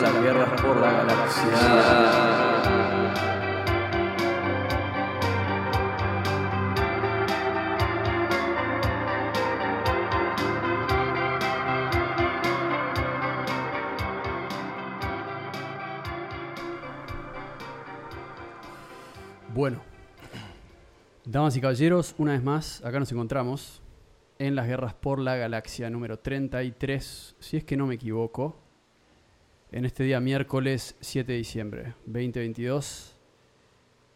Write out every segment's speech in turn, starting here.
las guerras por la galaxia. Bueno, damas y caballeros, una vez más, acá nos encontramos en las guerras por la galaxia número 33, si es que no me equivoco, en este día miércoles 7 de diciembre 2022.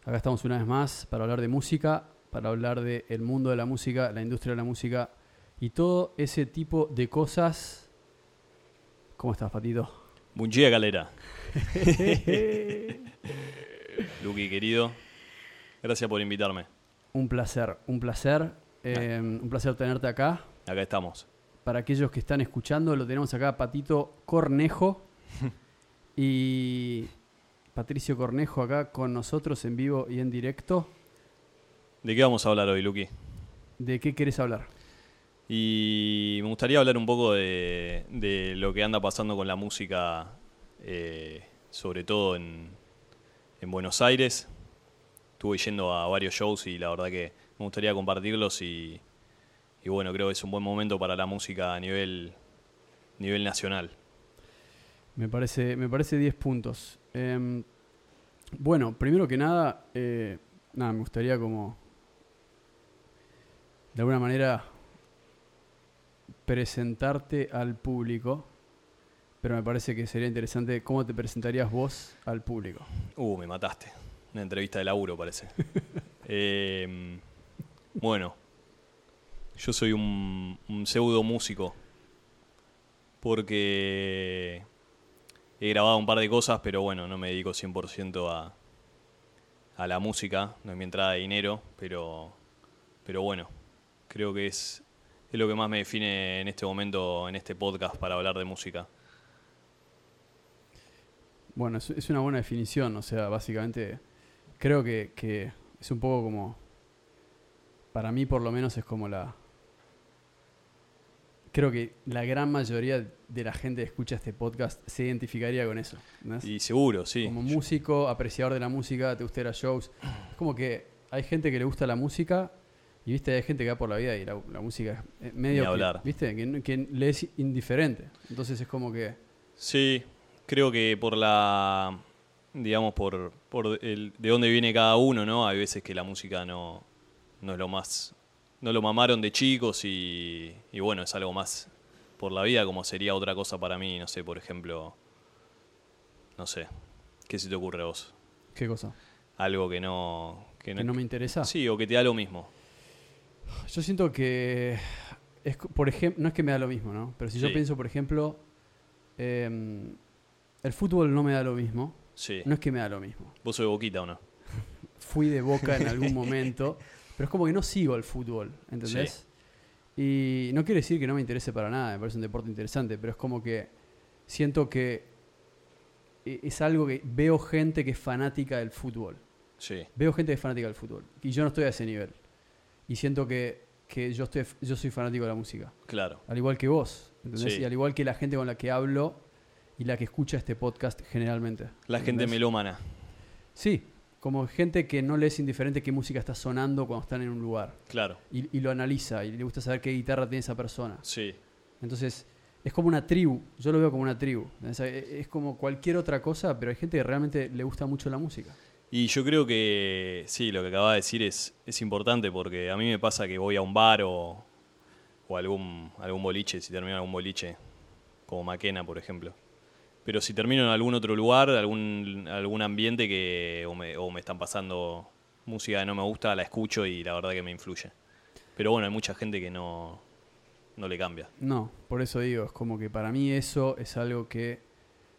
Acá estamos una vez más para hablar de música, para hablar del mundo de la música, la industria de la música y todo ese tipo de cosas. ¿Cómo estás, Patito? Buen día, galera. Luqui, querido, gracias por invitarme. Un placer, un placer, eh, un placer tenerte acá. Acá estamos. Para aquellos que están escuchando, lo tenemos acá, Patito Cornejo y Patricio Cornejo acá con nosotros en vivo y en directo. ¿De qué vamos a hablar hoy, Luqui? ¿De qué querés hablar? Y me gustaría hablar un poco de, de lo que anda pasando con la música, eh, sobre todo en, en Buenos Aires. Estuve yendo a varios shows y la verdad que me gustaría compartirlos y, y bueno, creo que es un buen momento para la música a nivel, nivel nacional. Me parece, me parece 10 puntos. Em, bueno, primero que nada, eh, nada, me gustaría como de alguna manera presentarte al público, pero me parece que sería interesante cómo te presentarías vos al público. Uh, me mataste. Una entrevista de laburo, parece. Eh, bueno, yo soy un, un pseudo músico. Porque he grabado un par de cosas, pero bueno, no me dedico 100% a, a la música. No es mi entrada de dinero, pero, pero bueno, creo que es, es lo que más me define en este momento, en este podcast, para hablar de música. Bueno, es, una buena definición, o sea, básicamente creo que, que es un poco como, para mí por lo menos es como la... Creo que la gran mayoría de la gente que escucha este podcast se identificaría con eso. Y seguro, sí. Como músico, apreciador de la música, te gusta shows. Es como que hay gente que le gusta la música y viste, hay gente que va por la vida y la, la música es medio Ni que, hablar. viste, que, que le es indiferente. Entonces es como que Sí, creo que por la, digamos, por, por el, de dónde viene cada uno, ¿no? Hay veces que la música no, no es lo más, no lo mamaron de chicos y, y bueno, es algo más por la vida, como sería otra cosa para mí, no sé, por ejemplo, no sé, ¿qué se te ocurre a vos? qué cosa, Algo que no, que que no me interesa. sí, o que te da lo mismo. Yo siento que es, por ejemplo, no es que me da lo mismo, ¿no? Pero si yo pienso, por ejemplo, em, el fútbol no me da lo mismo. Sí. No es que me da lo mismo. ¿Vos sos de boquita o no? Fui de boca en algún momento, pero es como que no sigo el fútbol, ¿entendés? Y no quiere decir que no me interese para nada, me parece un deporte interesante, pero es como que siento que e- es algo que veo gente que es fanática del fútbol. Sí, Veo gente que es fanática del fútbol. Y yo no estoy a ese nivel. Y siento que, que yo, estoy, yo soy fanático de la música. claro. Al igual que vos. ¿entendés? Sí. Y al igual que la gente con la que hablo y la que escucha este podcast generalmente. La gente ¿entendés? melómana. Sí, como gente que no le es indiferente qué música está sonando cuando están en un lugar. Claro, Y, y lo analiza y le gusta saber qué guitarra tiene esa persona. sí. Entonces, es como una tribu. Yo lo veo como una tribu. Es, es como cualquier otra cosa, pero hay gente que realmente le gusta mucho la música. Y yo creo que sí, lo que acaba de decir es, es importante porque a mí me pasa que voy a un bar o, o algún, algún boliche, si termino algún boliche, como Maquena, por ejemplo. Pero si termino en algún otro lugar, algún, algún ambiente que o me, o me están pasando música que no me gusta, la escucho y la verdad que me influye. Pero bueno, hay mucha gente que no, no le cambia. No, por eso digo, es como que para mí eso es algo que.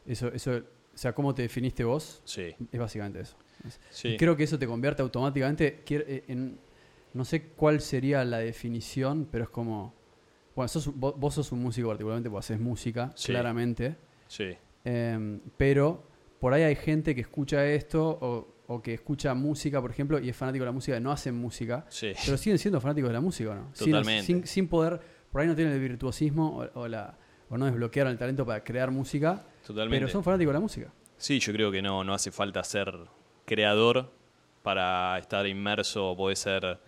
Eso, eso, o sea, cómo te definiste vos, Sí, es básicamente eso. Es- sí. Y creo que eso te convierte automáticamente. eh, en, no sé cuál sería la definición, pero es como. Bueno, sos vos, vos sos un músico particularmente, vos haces música, Sí. claramente. sí, Em, pero por ahí hay gente que escucha esto o, o que escucha música, por ejemplo, y es fanático de la música, no hacen música, sí. pero siguen siendo fanáticos de la música, ¿o ¿no? Totalmente. Sin, sin poder, por ahí no tienen el virtuosismo o, o la, o no desbloquearon el talento para crear música, Totalmente. pero son fanáticos de la música. Sí, yo creo que no, no hace falta ser creador para estar inmerso. Podés ser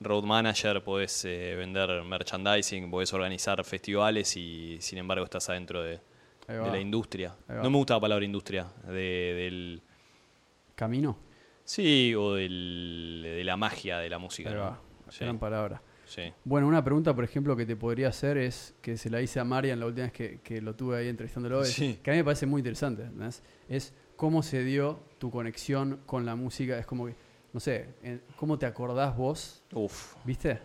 road manager, podés eh, vender merchandising, podés organizar festivales y sin embargo estás adentro de, de la industria. No me gusta la palabra industria, de- del... Camino. Sí, o del, de la magia de la música. ¿no? Sí, Gran palabra. sí. Bueno, una pregunta, por ejemplo, que te podría hacer es que se la hice a Marian la última vez que, que lo tuve ahí entrevistándolo, es- Sí. que a mí me parece muy interesante. Es cómo se dio tu conexión con la música. Es como que, no sé, ¿cómo te acordás vos? Uf. ¿Viste?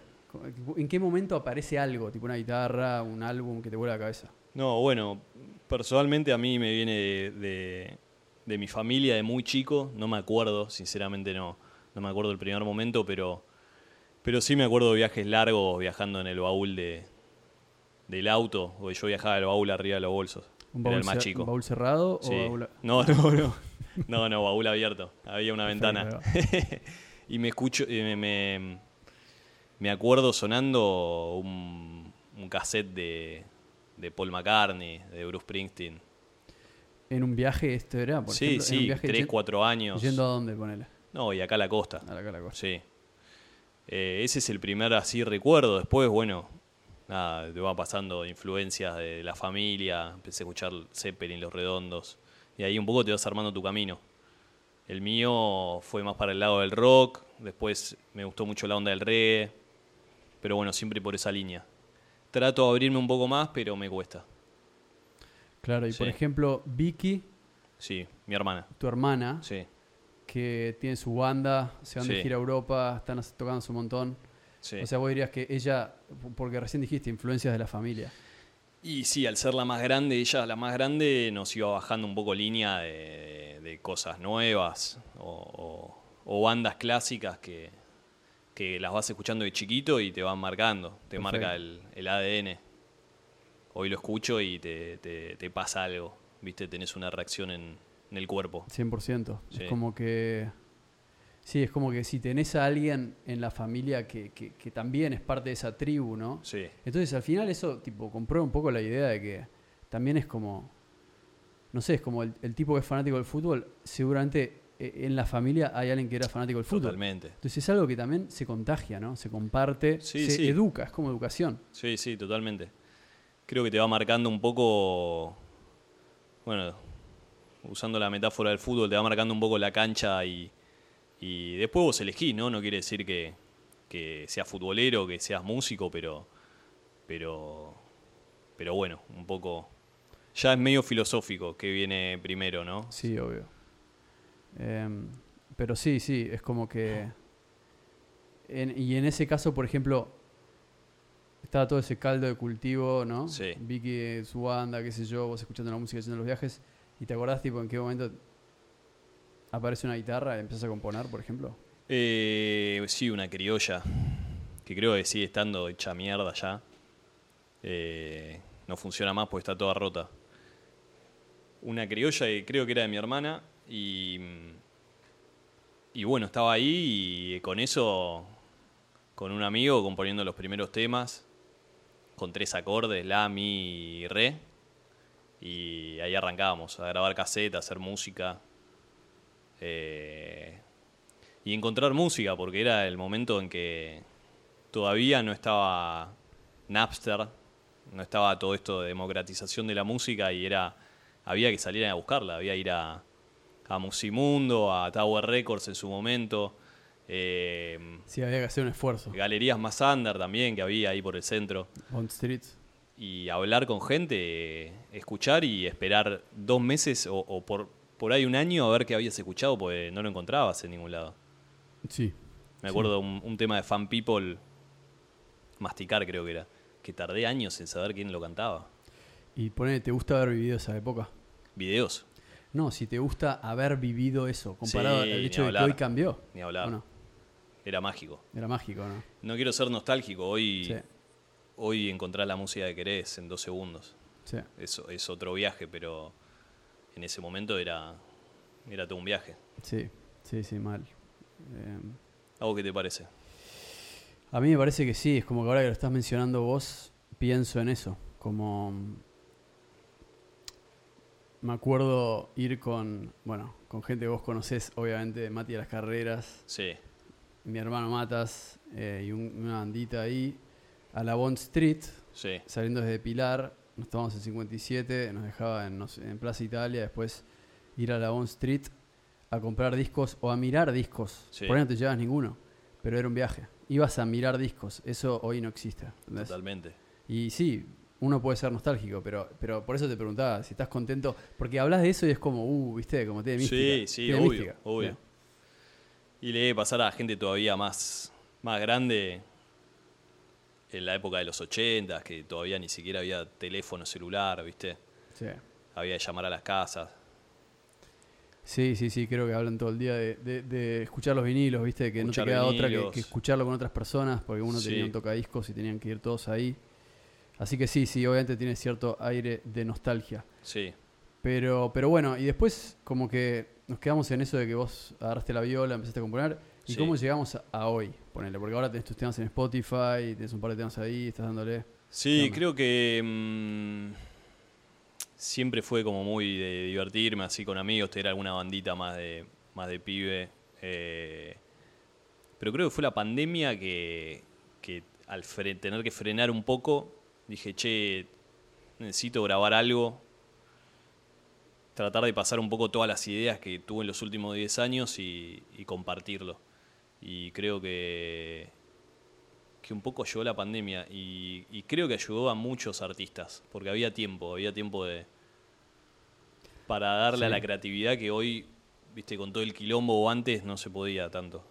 ¿En qué momento aparece algo? Tipo una guitarra, un álbum que te vuela la cabeza. No, bueno, personalmente a mí me viene de, de- de mi familia de muy chico, no me acuerdo, sinceramente no, no me acuerdo el primer momento, pero, pero sí me acuerdo de viajes largos viajando en el baúl de, del auto, porque yo viajaba el baúl arriba de los bolsos, ¿Un era baúl, el más chico. un baúl cerrado Sí. o baúl... No, no, no, no, no, baúl abierto, había una ventana. y me escucho, y me, me, me acuerdo sonando un, un cassette de, de Paul McCartney, de Bruce Springsteen. En un viaje esto era, por sí, ejemplo, en un sí, viaje tres, yen- cuatro años. Yendo a dónde, ponele. No, y acá a la costa. A la, a la costa. Sí. Eh, ese es el primer así recuerdo. Después, bueno, nada, te va pasando influencias de la familia. Empecé a escuchar Zeppelin, Los Redondos. Y ahí un poco te vas armando tu camino. El mío fue más para el lado del rock. Después me gustó mucho la onda del reggae. Pero bueno, siempre por esa línea. Trato de abrirme un poco más, pero me cuesta. Claro, y por ejemplo, Vicky, Sí, mi hermana. tu hermana, Sí, que tiene su banda, se van de gira a Europa, están tocando un montón. sí. O sea, vos dirías que ella, porque recién dijiste influencias de la familia. Y sí, al ser la más grande, ella la más grande, nos iba bajando un poco línea de, de cosas nuevas o, o- o bandas clásicas que, que las vas escuchando de chiquito y te van marcando, te Perfecto. marca el, el ADN. Hoy lo escucho y te, te- te pasa algo, viste, tenés una reacción en, en el cuerpo. 100%. Sí. Es como que... Sí, es como que si tenés a alguien en la familia que, que- que también es parte de esa tribu, ¿no? Sí, Entonces al final eso tipo comprueba un poco la idea de que también es como, no sé, es como el, el tipo que es fanático del fútbol, seguramente en la familia hay alguien que era fanático del fútbol. totalmente. Entonces es algo que también se contagia, ¿no? Se comparte, Sí, se sí. educa, es como educación. Sí, sí, totalmente. Creo que te va marcando un poco, bueno, usando la metáfora del fútbol, te va marcando un poco la cancha y, y después vos elegís, ¿no? No quiere decir que, que seas futbolero, que seas músico, pero, pero, pero bueno, un poco, ya es medio filosófico que viene primero, ¿no? Sí, obvio. Em, pero sí, sí, es como que... en- y en ese caso, por ejemplo, estaba todo ese caldo de cultivo, ¿no? Sí. Vicky, su banda, qué sé yo, vos escuchando la música, haciendo los viajes, y te acordás, tipo, en qué momento aparece una guitarra y empiezas a componer, por ejemplo. Eh, sí, una criolla, que creo que sigue estando hecha mierda ya. Eh, no funciona más porque está toda rota. Una criolla que creo que era de mi hermana y, y bueno, estaba ahí y con eso, con un amigo componiendo los primeros temas, con tres acordes, la, mi y re. Y ahí arrancábamos a grabar cassette, a hacer música. Eh, y encontrar música, porque era el momento en que todavía no estaba Napster, no estaba todo esto de democratización de la música y era había que salir a buscarla, había que ir a, a Musimundo, a Tower Records en su momento, eh, Sí, había que hacer un esfuerzo. Galerías Más Under también que había ahí por el centro Bond Street. y hablar con gente, escuchar y esperar dos meses o, o por, por ahí un año a ver qué habías escuchado, porque no lo encontrabas en ningún lado. Sí. Me acuerdo un, un tema de Fan People, Masticar creo que era, que tardé años en saber quién lo cantaba. Y ponele, ¿te gusta haber vivido esa época? Videos, No, si te gusta haber vivido eso, comparado Sí, al hecho de que hoy cambió. ni hablar. Era mágico. Era mágico, ¿no? No quiero ser nostálgico, hoy, Sí, hoy encontrás la música que querés en dos segundos. sí. Es, es otro viaje, pero en ese momento era, era todo un viaje. Sí, sí, sí, mal. Eh, ¿A vos qué te parece? a mí me parece que sí, es como que ahora que lo estás mencionando vos, pienso en eso. Como me acuerdo ir con, bueno, con gente que vos conocés, obviamente, Mati de las Carreras, Sí, mi hermano Matas eh, y un- una bandita ahí, a la Bond Street, sí, saliendo desde Pilar, nos tomamos el 57, nos dejaba en, en Plaza Italia, después ir a la Bond Street a comprar discos o a mirar discos. Sí. Por ahí no te llevas ninguno, pero era un viaje. Ibas a mirar discos, eso hoy no existe. ¿entendés? totalmente. Y sí, uno puede ser nostálgico, pero, pero por eso te preguntaba si estás contento, porque hablas de eso y es como, uh, viste, como tiene mística. Sí, sí, tiene obvio, mística. obvio. Y le debe pasar a gente todavía más, más grande en la época de los 80, que todavía ni siquiera había teléfono celular, ¿viste? Sí. Había que llamar a las casas. Sí, sí, sí, creo que hablan todo el día de, de- de escuchar los vinilos, viste, que Escuchar no te queda otra que escucharlo con otras personas, porque uno Sí. tenía un tocadiscos y tenían que ir todos ahí. Así que sí, sí, obviamente tiene cierto aire de nostalgia. Sí, Pero, pero bueno, y después como que nos quedamos en eso de que vos agarraste la viola, empezaste a componer. ¿Y Sí. cómo llegamos a, a hoy? Ponele, porque ahora tenés tus temas en Spotify, tenés un par de temas ahí, estás dándole. Sí, creo que mm, siempre fue como muy de divertirme así con amigos, tener alguna bandita más de, más de pibe. eh, pero creo que fue la pandemia que, que al tener que frenar un poco, dije, che, necesito grabar algo, tratar de pasar un poco todas las ideas que tuve en los últimos 10 años y, y compartirlo. Y creo que, que un poco ayudó la pandemia y, y creo que ayudó a muchos artistas, porque había tiempo, había tiempo de para darle a la creatividad que hoy, viste, con todo el quilombo o antes no se podía tanto.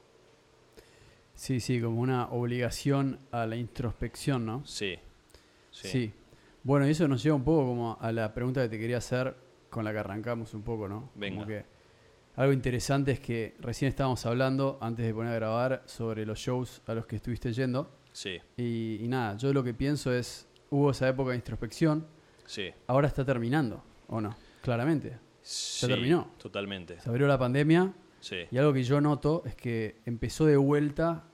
Sí, sí, como una obligación a la introspección, ¿no? Sí. Sí. Sí. Bueno, y eso nos lleva un poco como a la pregunta que te quería hacer con la que arrancamos un poco, ¿no? Venga. Como que algo interesante es que recién estábamos hablando, antes de poner a grabar, sobre los shows a los que estuviste yendo. Sí, Y, y nada, yo lo que pienso es, hubo esa época de introspección, sí. ahora está terminando, ¿o no? Claramente. Se terminó. Totalmente. Se abrió la pandemia Sí. y algo que yo noto es que empezó de vuelta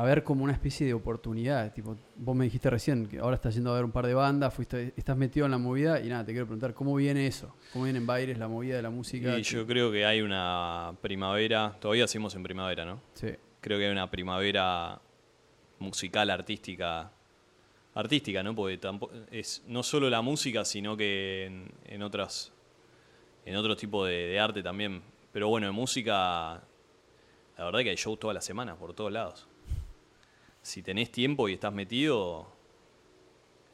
a ver como una especie de oportunidad. Tipo, vos me dijiste recién que ahora estás yendo a ver un par de bandas, fuiste, estás metido en la movida y nada, te quiero preguntar, ¿cómo viene eso? ¿Cómo viene en Baires la movida de la música? Y yo creo que hay una primavera, todavía seguimos en primavera, ¿no? Sí, Creo que hay una primavera musical, artística, artística, ¿no? Porque tampoco, es no solo la música, sino que en, en otras, en otros tipos de, de arte también. Pero bueno, en música, la verdad que hay shows todas las semanas, por todos lados. Si tenés tiempo y estás metido,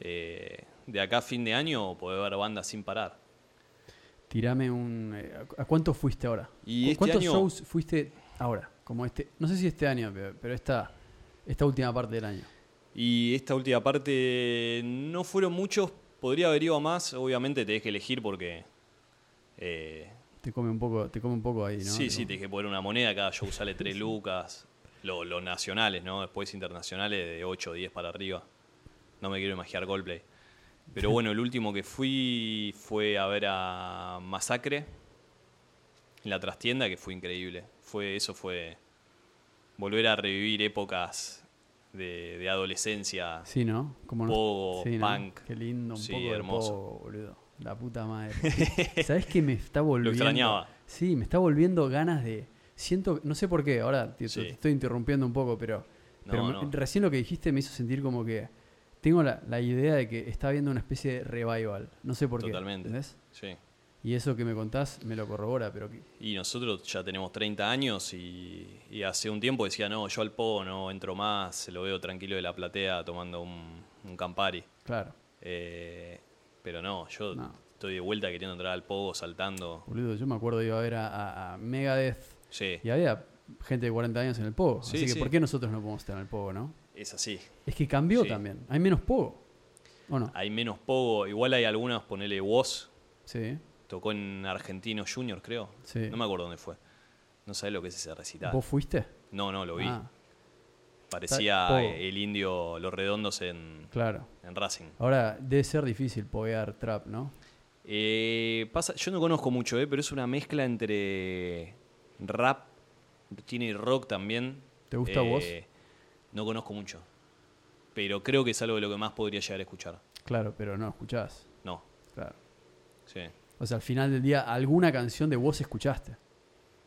eh, de acá a fin de año podés ver bandas sin parar. tirame un... eh, ¿A cuánto fuiste ahora? Y ¿Cu- este ¿Cuántos año- shows fuiste ahora? Como este, no sé si este año, pero, esta, esta última parte del año. Y esta última parte no fueron muchos, podría haber ido a más, obviamente tenés que elegir porque... eh, Te come un poco, te come un poco ahí, ¿no? sí, sí, tenés que poner una moneda, cada show sale 3 lucas, lo- los nacionales, ¿no? Después internacionales de 8 o 10 para arriba. No me quiero imaginar Coldplay. Pero bueno, el último que fui fue a ver a Masacre en la trastienda, que fue increíble. Fue, eso fue volver a revivir épocas de, de adolescencia. Sí, ¿no? Como Pogo, sí, ¿no? punk. Qué lindo, un Sí, poco de hermoso. pogo, boludo. La puta madre. ¿Sabes qué me está volviendo? extrañaba. Sí, me está volviendo ganas de. Siento, no sé por qué, ahora te, Sí. te estoy interrumpiendo un poco, pero, No, pero me- no. recién lo que dijiste me hizo sentir como que tengo la, la idea de que está habiendo una especie de revival. No sé por Totalmente. qué. ¿Entendés? Sí. Y eso que me contás me lo corrobora, pero que- Y nosotros ya tenemos 30 años y, y hace un tiempo decía, no, yo al Pogo no entro más, lo veo tranquilo de la platea tomando un, un Campari. claro, Eh, pero no, yo No. estoy de vuelta queriendo entrar al Pogo, saltando. boludo, yo me acuerdo de ir a ver a, a- a Megadeth Sí, y había gente de 40 años en el pogo. Sí, así que sí. ¿por qué nosotros no podemos estar en el pogo, no? es así. Es que cambió Sí. también. Hay menos pogo. ¿O no? Hay menos Pogo, igual hay algunos, ponele Woz, Sí. tocó en Argentino Junior, creo. Sí. No me acuerdo dónde fue. No sabés lo que es ese recital. ¿Vos fuiste? No, no, lo vi. Ah, Parecía Pogo. el indio Los Redondos en, claro. en Racing. Ahora, debe ser difícil poguear trap, ¿no? Eh, pasa, yo no conozco mucho, eh, pero es una mezcla entre rap, tiene rock también. ¿Te gusta a vos? No conozco mucho, pero creo que es algo de lo que más podría llegar a escuchar. Claro, pero no escuchás. No, Claro. sí. O sea, al final del día, alguna canción de vos escuchaste.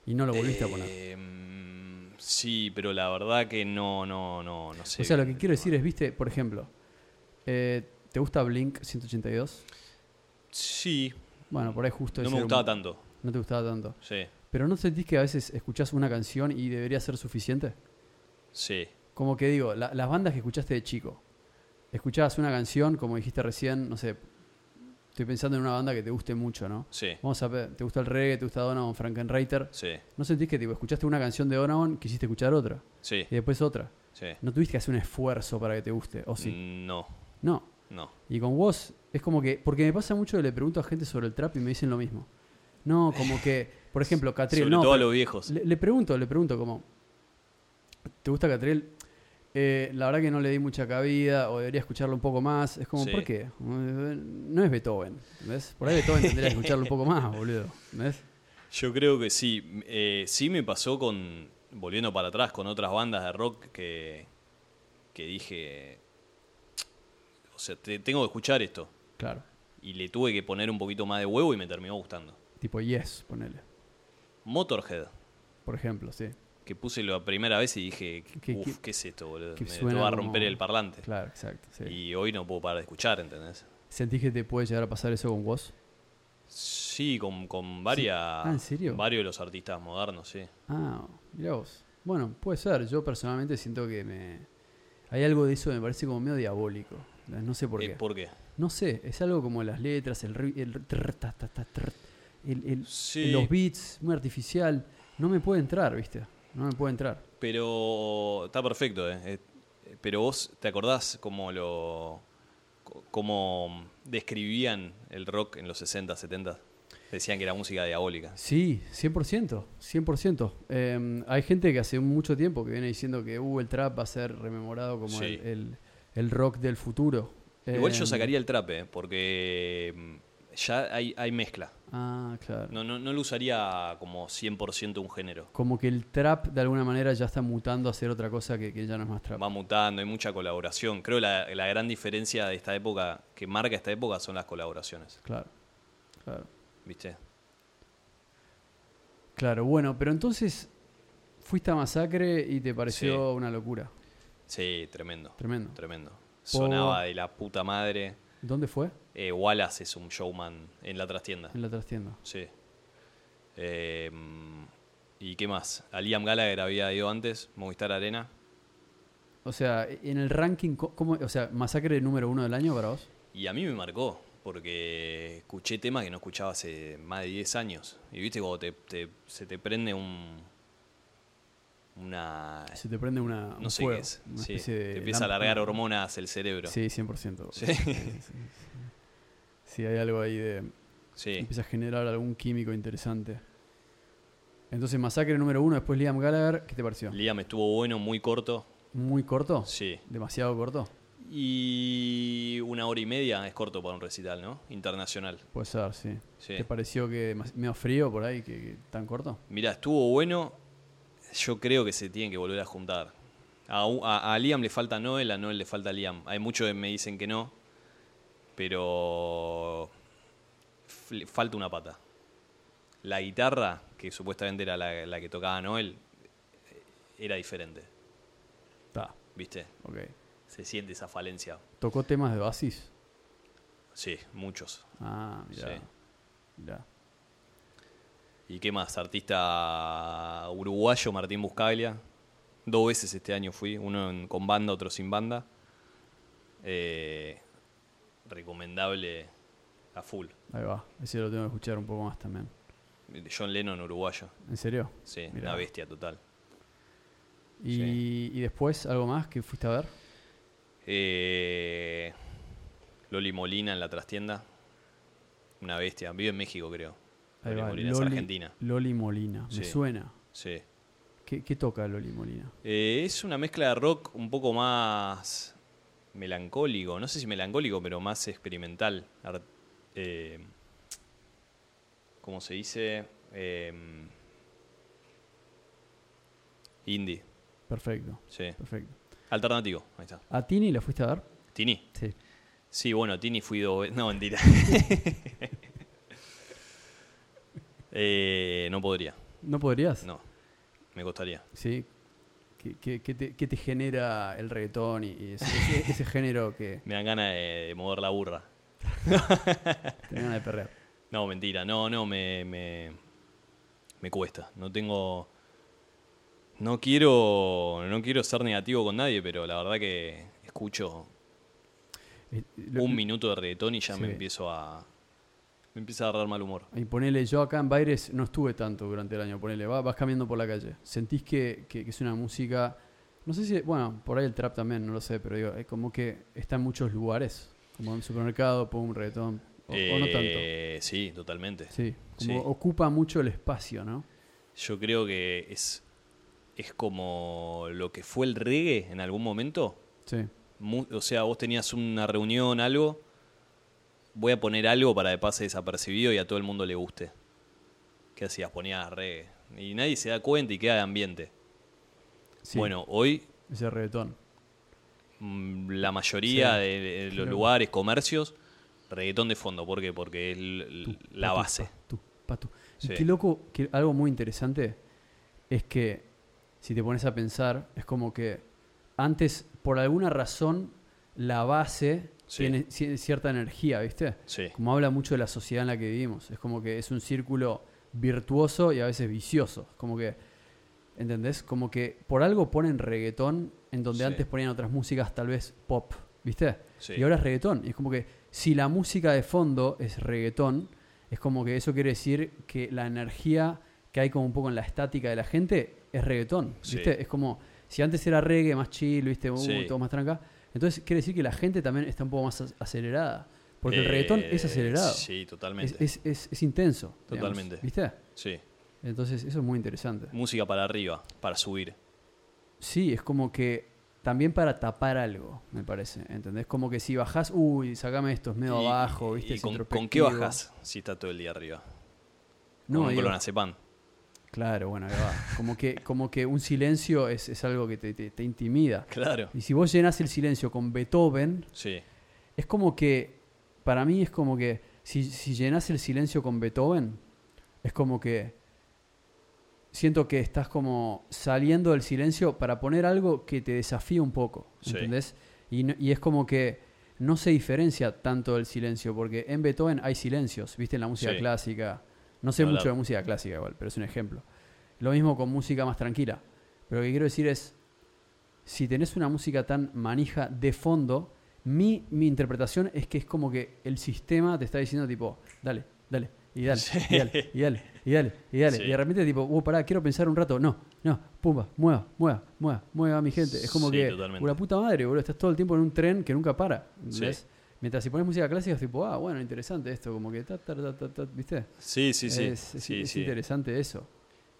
Y no lo volviste a poner. Eh, mm, sí, pero la verdad que no, no, no, no sé. O sea, lo que quiero decir es, viste, por ejemplo, eh, ¿te gusta Blink 182? Sí, Bueno, por ahí justo no me un- gustaba tanto. No te gustaba tanto. Sí, Pero ¿no sentís que a veces escuchás una canción y debería ser suficiente? sí. Como que digo, la- las bandas que escuchaste de chico, escuchabas una canción, como dijiste recién, no sé, estoy pensando en una banda que te guste mucho, ¿no? Sí, Vamos a ver, ¿te gusta el reggae? ¿Te gusta Donovan Frankenreiter? sí, ¿No sentís que tipo, escuchaste una canción de Donovan, quisiste escuchar otra? sí, Y después otra. sí. No tuviste que hacer un esfuerzo para que te guste, ¿o sí? No, No. no. Y con vos es como que, porque me pasa mucho que le pregunto a gente sobre el trap y me dicen lo mismo. No, como que, por ejemplo, Catriel, Sobre no, todo a los viejos. le, le pregunto, le pregunto como, ¿te gusta Catriel? Eh, la verdad que no le di mucha cabida o debería escucharlo un poco más. Es como, Sí. ¿por qué? No es Beethoven, ¿ves? Por ahí Beethoven tendría que escucharlo un poco más, boludo, ¿ves? Yo creo que sí. Eh, sí me pasó con, volviendo para atrás, con otras bandas de rock que, que dije, o sea, te- tengo que escuchar esto. Claro, Y le tuve que poner un poquito más de huevo y me terminó gustando. tipo Yes, ponele, Motorhead, por ejemplo, sí. que puse la primera vez y dije, Que- uff, que- ¿qué es esto, boludo? que Me te va a como- romper el parlante. Claro, exacto, sí. Y hoy no puedo parar de escuchar, ¿entendés? ¿Sentís que te puede llegar a pasar eso con vos? Sí, con, con varias, Ah, ¿en serio? varios de los artistas modernos, sí. Ah, mira vos. Bueno, puede ser. Yo personalmente siento que me... Hay algo de eso que me parece como medio diabólico. No sé por Eh, qué. ¿Por qué? No sé, es algo como las letras, el, el, el- el- Sí. los beats, muy artificial. No me puede entrar, ¿viste? No me puede entrar. Pero está perfecto, ¿eh? Eh, Pero vos te acordás cómo lo. cómo describían el rock en los 60, 70? Decían que era música diabólica. Sí, 100%, 100%. Eh, hay gente que hace mucho tiempo que viene diciendo que uh, el trap va a ser rememorado como Sí. el, el- el rock del futuro. Igual yo Eh, sacaría el trap, ¿eh? Porque mm, ya hay, hay mezcla. Ah, claro. No, no, no lo usaría como 100% un género. Como que el trap de alguna manera ya está mutando a ser otra cosa que, que ya no es más trap. Va mutando, hay mucha colaboración. Creo la, la gran diferencia de esta época, que marca esta época, son las colaboraciones. Claro, claro. ¿Viste? Claro, bueno, pero entonces fuiste a Masacre y te pareció Sí. una locura. Sí, tremendo. Tremendo. Tremendo. Sonaba de la puta madre. ¿Dónde fue? Eh, Wallace es un showman en la trastienda. En la trastienda. Sí. Eh, ¿Y qué más? A Liam Gallagher había ido antes, Movistar Arena. O sea, en el ranking, ¿cómo, o sea, Masacre número uno del año para vos? Y a mí me marcó, porque escuché temas que no escuchaba hace más de 10 años. Y viste cuando te, te- se te prende un. Una. Se te prende una. No un sé fuego, qué es. una Sí, especie de te empieza a lámpara. largar hormonas el cerebro. Sí, 100%. Sí. Sí, hay algo ahí de. Sí. Empieza a generar algún químico interesante. Entonces, Masacre número uno, después Liam Gallagher, ¿qué te pareció? Liam estuvo bueno, muy corto. ¿Muy corto? Sí. ¿Demasiado corto? Y una hora y media es corto para un recital, ¿no? Internacional. Puede ser, sí. Sí. ¿Te pareció que medio frío por ahí, que, que tan corto? Mira, estuvo bueno. Yo creo que se tienen que volver a juntar. A, u- a- a Liam le falta Noel, a Noel le falta Liam. Hay muchos que me dicen que no, pero le falta una pata. La guitarra, que supuestamente era la, la que tocaba Noel, era diferente, Está, ¿viste? ok. Se siente esa falencia. ¿Tocó temas de Oasis? Sí, muchos. Ah, mirá. Sí. mirá. ¿Y qué más? Artista uruguayo, Martín Buscaglia. Dos veces este año fui, uno en- con banda, otro sin banda. Eh, recomendable a full. Ahí va. Ese lo tengo que escuchar un poco más también. John Lennon, uruguayo. ¿En serio? Sí, Mirá. una bestia total. Y, y después, ¿algo más que fuiste a ver? Eh, Loli Molina en la trastienda. Una bestia. Vive en México, creo. Ahí Loli va. Molina es argentina. Loli Molina. Me Sí. suena. Sí. ¿Qué, qué toca Loli Molina? Eh, es una mezcla de rock un poco más melancólico, no sé si melancólico, pero más experimental. Eh, ¿Cómo se dice? Eh, indie, Perfecto, sí. perfecto. Alternativo, ahí está. ¿A Tini la fuiste a ver? Tini. Sí. Sí, bueno, Tini fui dos veces. No, mentira. Eh, no podría, ¿No podrías? no. Me costaría. Sí. ¿Qué, qué- qué te, qué te genera el reggaetón y, y ese, ese- ese género que Me dan ganas de, de mover la burra. te dan ganas de perrear? No, mentira. No, no, me, me, me cuesta. No tengo... No quiero, no quiero ser negativo con nadie, pero la verdad que escucho Eh, un minuto de reggaetón y ya me empiezo a... Me empieza a dar mal humor. Y ponele, yo acá en Baires no estuve tanto durante el año, ponele, va- vas caminando por la calle. ¿Sentís que, que- que es una música, no sé si, bueno, por ahí el trap también, no lo sé, pero digo, es como que está en muchos lugares, como en un supermercado, pum, reggaetón, o, o no tanto. Eh, Sí, totalmente. Sí, como sí. ocupa mucho el espacio, ¿no? Yo creo que es, es como lo que fue el reggae en algún momento. Sí, Mu- o sea, vos tenías una reunión, algo. Voy a poner algo para que pase desapercibido y a todo el mundo le guste. ¿Qué hacías? Ponías reggae. Y nadie se da cuenta y queda de ambiente. sí, Bueno, hoy ese reggaetón. mm, la mayoría Sí, de, los lugares, comercios, reggaetón de fondo. ¿Por qué? Porque es Tú, la base. pa' tú, pa' tú. Y Sí. qué loco, que algo muy interesante es que si te pones a pensar, es como que antes, por alguna razón, la base Sí. tiene ci- cierta energía, ¿viste? Sí, Como habla mucho de la sociedad en la que vivimos. Es como que es un círculo virtuoso y a veces vicioso. Como que, ¿entendés? Como que por algo ponen reggaetón en donde Sí. antes ponían otras músicas tal vez pop, ¿viste? Y ahora es reggaetón. Y es como que si la música de fondo es reggaetón, es como que eso quiere decir que la energía que hay como un poco en la estática de la gente es reggaetón. ¿Viste? Es como si antes era reggae más chill, ¿viste? Uh, todo más tranca. Entonces quiere decir que la gente también está un poco más ac- acelerada. Porque el Eh, reggaetón es acelerado. Sí, totalmente. es, es- es intenso. digamos, Totalmente. ¿Viste? Sí. Entonces eso es muy interesante. Música para arriba, para subir. Sí, es como que también para tapar algo, me parece. ¿Entendés? Como que si bajás, uy, sacame esto, es medio Y- abajo, y ¿viste? Es con, ¿Con qué bajas si está todo el día arriba? No, con un digo- clonazepam. Claro, bueno, ahí va. Como que, como que un silencio es, es algo que te, te- te intimida. Claro. Y si vos llenás el silencio con Beethoven, Sí, es como que, para mí es como que, si, si llenás el silencio con Beethoven, es como que siento que estás como saliendo del silencio para poner algo que te desafía un poco, Sí. ¿entendés? Y, no- y es como que no se diferencia tanto del silencio, porque en Beethoven hay silencios, ¿viste? En la música Sí. clásica. No sé mucho de música clásica igual, pero es un ejemplo. Lo mismo con música más tranquila. Pero lo que quiero decir es, si tenés una música tan manija de fondo, mi, mi interpretación es que es como que el sistema te está diciendo tipo, dale, dale, y dale, Sí. y dale, y dale, y dale, y dale. Sí. Y de repente tipo, uh, pará, quiero pensar un rato. No, no, pumba, mueva, mueva, mueva, mueva a mi gente. Es como Sí, que, una puta madre, boludo, estás todo el tiempo en un tren que nunca para. Sí. Mientras si pones música clásica es tipo, ah, bueno, interesante esto, como que ta, ta, ta, ta, ta, ¿viste? sí, sí. sí. Es, es- sí, es sí. interesante eso.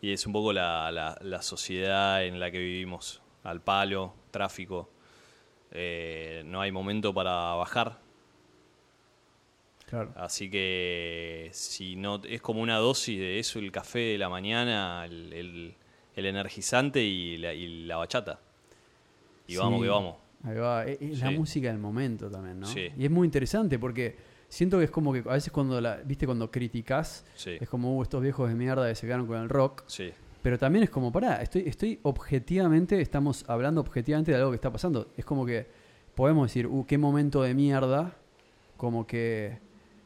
Y es un poco la, la- la sociedad en la que vivimos. Al palo, tráfico. Eh, no hay momento para bajar. Claro. Así que si no es como una dosis de eso, el café de la mañana, el, el- el energizante y la, y la bachata. Y vamos que vamos. Ahí va, es, es la música del momento también, ¿no? Sí. Y es muy interesante porque siento que es como que a veces cuando la, viste, cuando criticas, Sí, es como "Uh, estos viejos de mierda que se quedaron con el rock, sí, pero también es como, pará, estoy, estoy objetivamente, estamos hablando objetivamente de algo que está pasando. Es como que podemos decir, uh, qué momento de mierda, como que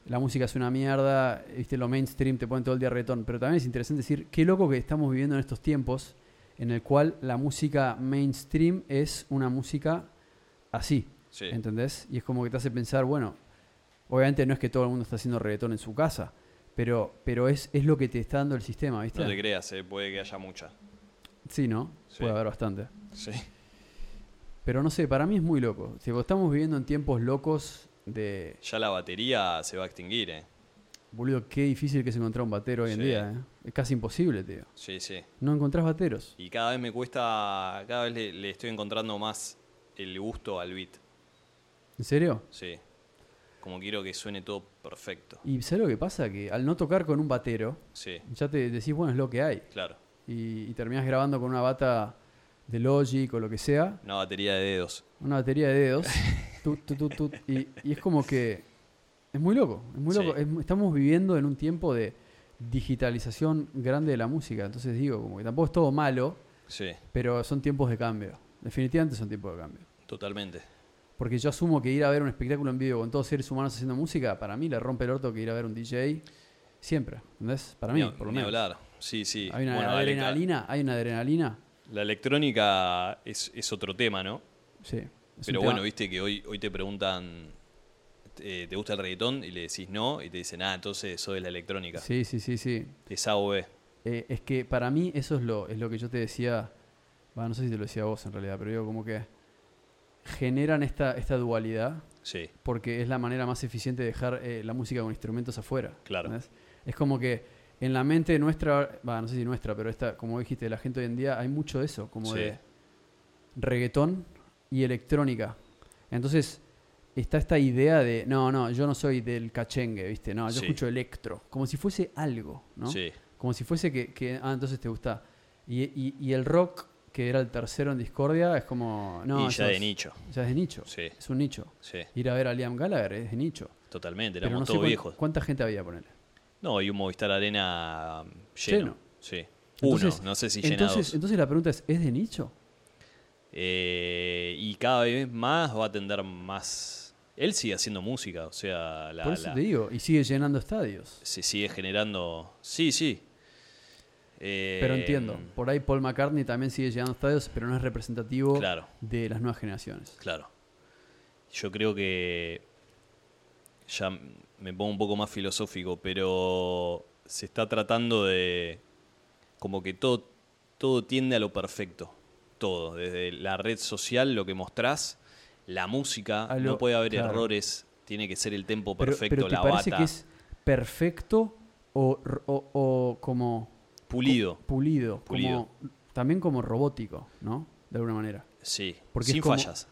la música es una mierda, viste, lo mainstream te ponen todo el día reggaetón, pero también es interesante decir, qué loco que estamos viviendo en estos tiempos en el cual la música mainstream es una música así, sí. ¿entendés? Y es como que te hace pensar, bueno, obviamente no es que todo el mundo está haciendo reggaetón en su casa, pero, pero es, es lo que te está dando el sistema, ¿viste? No te creas, eh, puede que haya mucha. Sí, ¿no? Sí. Puede haber bastante. Sí. Pero no sé, para mí es muy loco. Tipo, estamos viviendo en tiempos locos de... Ya la batería se va a extinguir, eh. Boludo, qué difícil que es encontrar un batero hoy en día, ¿eh? Es casi imposible, tío. Sí, sí. No encontrás bateros. Y cada vez me cuesta, cada vez le, le estoy encontrando más el gusto al beat. ¿En serio? Sí. Como quiero que suene todo perfecto. Y ¿sabes lo que pasa? Que al no tocar con un batero, Sí, ya te decís, bueno, es lo que hay. claro. Y, y terminás grabando con una bata de Logic o lo que sea, Una batería de dedos. una batería de dedos, tut, tut, tut, y, y es como que es muy loco, es muy Sí. loco. Es estamos viviendo en un tiempo de, digitalización grande de la música. Entonces digo, como que tampoco es todo malo, Sí, pero son tiempos de cambio. Definitivamente son tiempos de cambio. totalmente. Porque yo asumo que ir a ver un espectáculo en vivo con todos seres humanos haciendo música, para mí le rompe el orto que ir a ver un DJ siempre. ¿Entendés? Para mí, Ni- por lo menos. hablar. Sí, sí. Hay una Bueno, adrenalina, hay una adrenalina. La electrónica es, es otro tema, ¿no? Sí. es un Pero tema- bueno, viste que hoy, hoy te preguntan, eh, ¿te gusta el reggaetón? Y le decís no, y te dicen, ah, entonces eso es la electrónica. Sí, sí, sí, sí. Es A o B. Eh, es que para mí eso es lo, es lo que yo te decía, bah, no sé si te lo decía vos en realidad, pero digo como que generan esta, esta dualidad Sí, porque es la manera más eficiente de dejar eh, la música con instrumentos afuera. Claro. ¿entendés? Es como que en la mente nuestra, bah, no sé si nuestra, pero esta, como dijiste, la gente hoy en día hay mucho de eso, como Sí. de reggaetón y electrónica. Entonces está esta idea de, no, no, yo no soy del cachengue, ¿viste? No, yo Sí. escucho electro, como si fuese algo, ¿no? sí, Como si fuese que, que- ah, entonces te gusta. Y, y- y el rock, que era el tercero en Discordia, es como, no, y ya de es- nicho. Ya es de nicho. Sí, Es un nicho. sí, Ir a ver a Liam Gallagher es de nicho. totalmente. Éramos no todos cuán- viejos. cuánta gente había, ponerle. No, y un Movistar Arena lleno. Lleno. Sí. Entonces- Uno, no sé si entonces, llenados. entonces la pregunta es, ¿es de nicho? Eh, y cada vez más va a tender más. Él sigue haciendo música, o sea, la, Por eso la- te digo, y sigue llenando estadios. se sigue generando. Sí, sí. Eh, Pero entiendo, por ahí Paul McCartney también sigue llenando estadios, pero no es representativo Claro, de las nuevas generaciones. claro. Yo creo que. Ya me pongo un poco más filosófico, pero se está tratando de. Como que todo, todo tiende a lo perfecto. Todo. Desde la red social, lo que mostrás, la música, A lo- no puede haber claro. errores, tiene que ser el tempo Pero, perfecto, pero ¿te la parece bata. que es perfecto o- o como Pulido, pulido, Pulido. como también como robótico, ¿no? De alguna manera. sí. Porque sin como- fallas.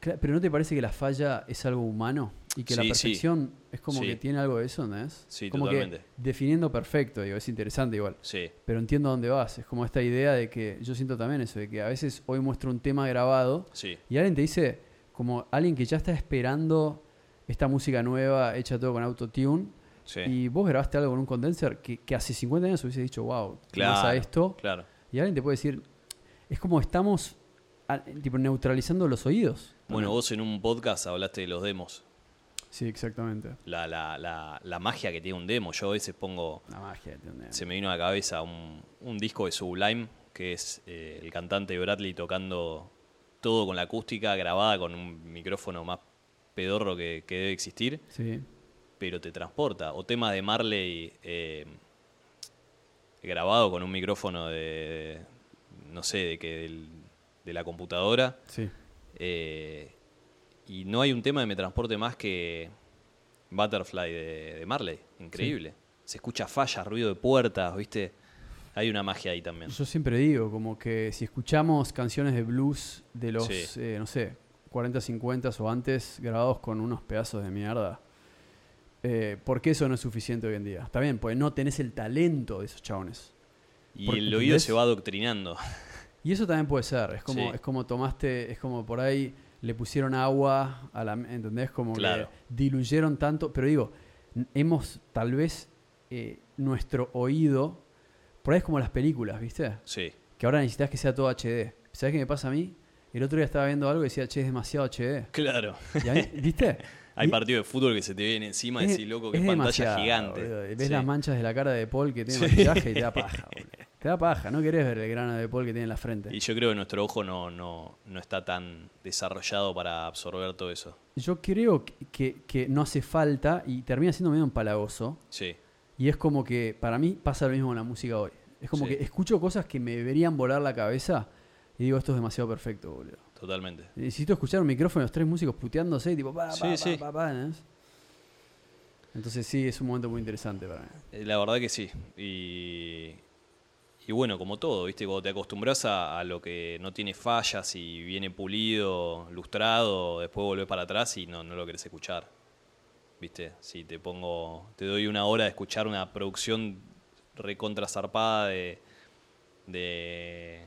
Pero ¿no te parece que la falla es algo humano? Y que la sí. perfección es como Sí. que tiene algo de eso, ¿no es? Sí, como totalmente. que definiendo perfecto, digo, es interesante igual. Sí, Pero entiendo dónde vas. Es como esta idea de que yo siento también eso, de que a veces hoy muestro un tema grabado sí, y alguien te dice, como alguien que ya está esperando esta música nueva hecha todo con autotune sí. y vos grabaste algo con un condenser que, que hace 50 años hubiese dicho, wow, Claro, a esto. claro. Y alguien te puede decir, es como estamos tipo neutralizando los oídos. Bueno, vos en un podcast hablaste de los demos. Sí, exactamente. La, la, la, la magia que tiene un demo. Yo a veces pongo, La magia, ¿entendés? se me vino a la cabeza un, un disco de Sublime, que es eh, el cantante Bradley tocando todo con la acústica, grabada con un micrófono más pedorro que, que debe existir, Sí. Pero te transporta. O temas de Marley eh, grabado con un micrófono de, no sé, de que del- de la computadora. Sí. Eh, y no hay un tema que me transporte más que Butterfly de, de Marley. Increíble. Se escucha falla, ruido de puertas, ¿viste? Hay una magia ahí también. Yo siempre digo, como que si escuchamos canciones de blues de los, Sí. eh, no sé, 40, 50 o antes, grabados con unos pedazos de mierda, eh, ¿por qué eso no es suficiente hoy en día? Está bien, pues no tenés el talento de esos chabones. Y Porque, el oído se va adoctrinando. Y eso también puede ser, es como, Sí. es como tomaste, es como por ahí le pusieron agua a la, ¿entendés? Como Claro. que diluyeron tanto, pero digo, hemos tal vez eh, nuestro oído, por ahí es como las películas, ¿viste? Sí, Que ahora necesitas que sea todo HD. ¿Sabes qué me pasa a mí? El otro día estaba viendo algo y decía, che, es demasiado HD. claro. Y a mí- ¿Viste? Hay partidos de fútbol que se te vienen encima y decís, loco, qué es pantalla gigante. boludo. Ves Sí. las manchas de la cara de Paul que tiene Sí. maquillaje y te da paja, boludo. Te da paja, no querés ver el grano de Paul que tiene en la frente. Y yo creo que nuestro ojo no, no, no está tan desarrollado para absorber todo eso. Yo creo que, que- que no hace falta y termina siendo medio empalagoso. Sí, Y es como que para mí pasa lo mismo con la música hoy. Es como Sí. que escucho cosas que me deberían volar la cabeza y digo, esto es demasiado perfecto, boludo. Totalmente. Necesito escuchar un micrófono, los tres músicos puteándose y tipo, pa, pa, Sí, pa, sí. Entonces sí, es un momento muy interesante para mí. Eh, La verdad que sí. Y, y bueno, como todo, ¿viste? Cuando te acostumbras a, a lo que no tiene fallas y viene pulido, lustrado, después volvés para atrás y no, no lo querés escuchar. ¿Viste? Si te pongo, te doy una hora de escuchar una producción recontra zarpada de, de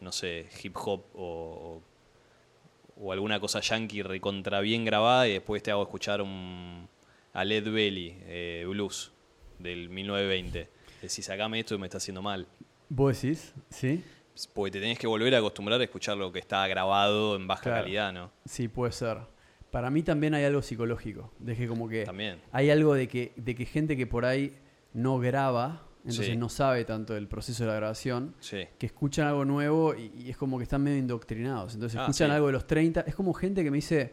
no sé, hip hop o, o alguna cosa yankee recontra bien grabada y después te hago escuchar un, a Led Belly, eh, blues. del 1920. Decís, sacame esto y me está haciendo mal. ¿Vos decís? ¿Sí? Porque te tenés que volver a acostumbrar a escuchar lo que está grabado en baja Claro. calidad, ¿no? Sí, puede ser. Para mí también hay algo psicológico. De que como que También. hay algo de que, de que gente que por ahí no graba, entonces Sí. no sabe tanto del proceso de la grabación, Sí. que escuchan algo nuevo y, y es como que están medio indoctrinados. Entonces Ah, escuchan sí. algo de los 30. Es como gente que me dice,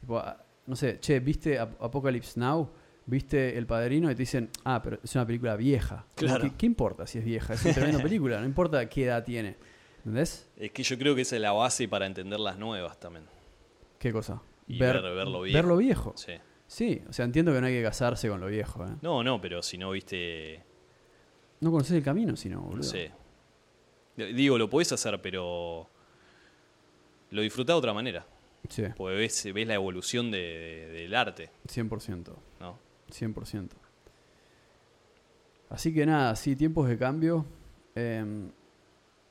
tipo, ah, no sé, che, ¿viste Ap- Apocalypse Now? ¿Viste El Padrino? Y te dicen, ah, pero es una película vieja. Claro. ¿Qué importa si es vieja? Es una tremenda película, no importa qué edad tiene. ¿Entendés? Es que yo creo que esa es la base para entender las nuevas también. ¿Qué cosa? Y ver- ver lo viejo. Ver lo viejo. Sí. Sí, o sea, entiendo que no hay que casarse con lo viejo, ¿eh? No, no, pero si no viste. No conoces el camino, sino, boludo. No sé. Digo, lo podés hacer, pero. Lo disfrutás de otra manera. Sí, Porque ves, ves la evolución de- de- del arte, 100%. ¿no? 100%. Así que nada, sí, tiempos de cambio. Em,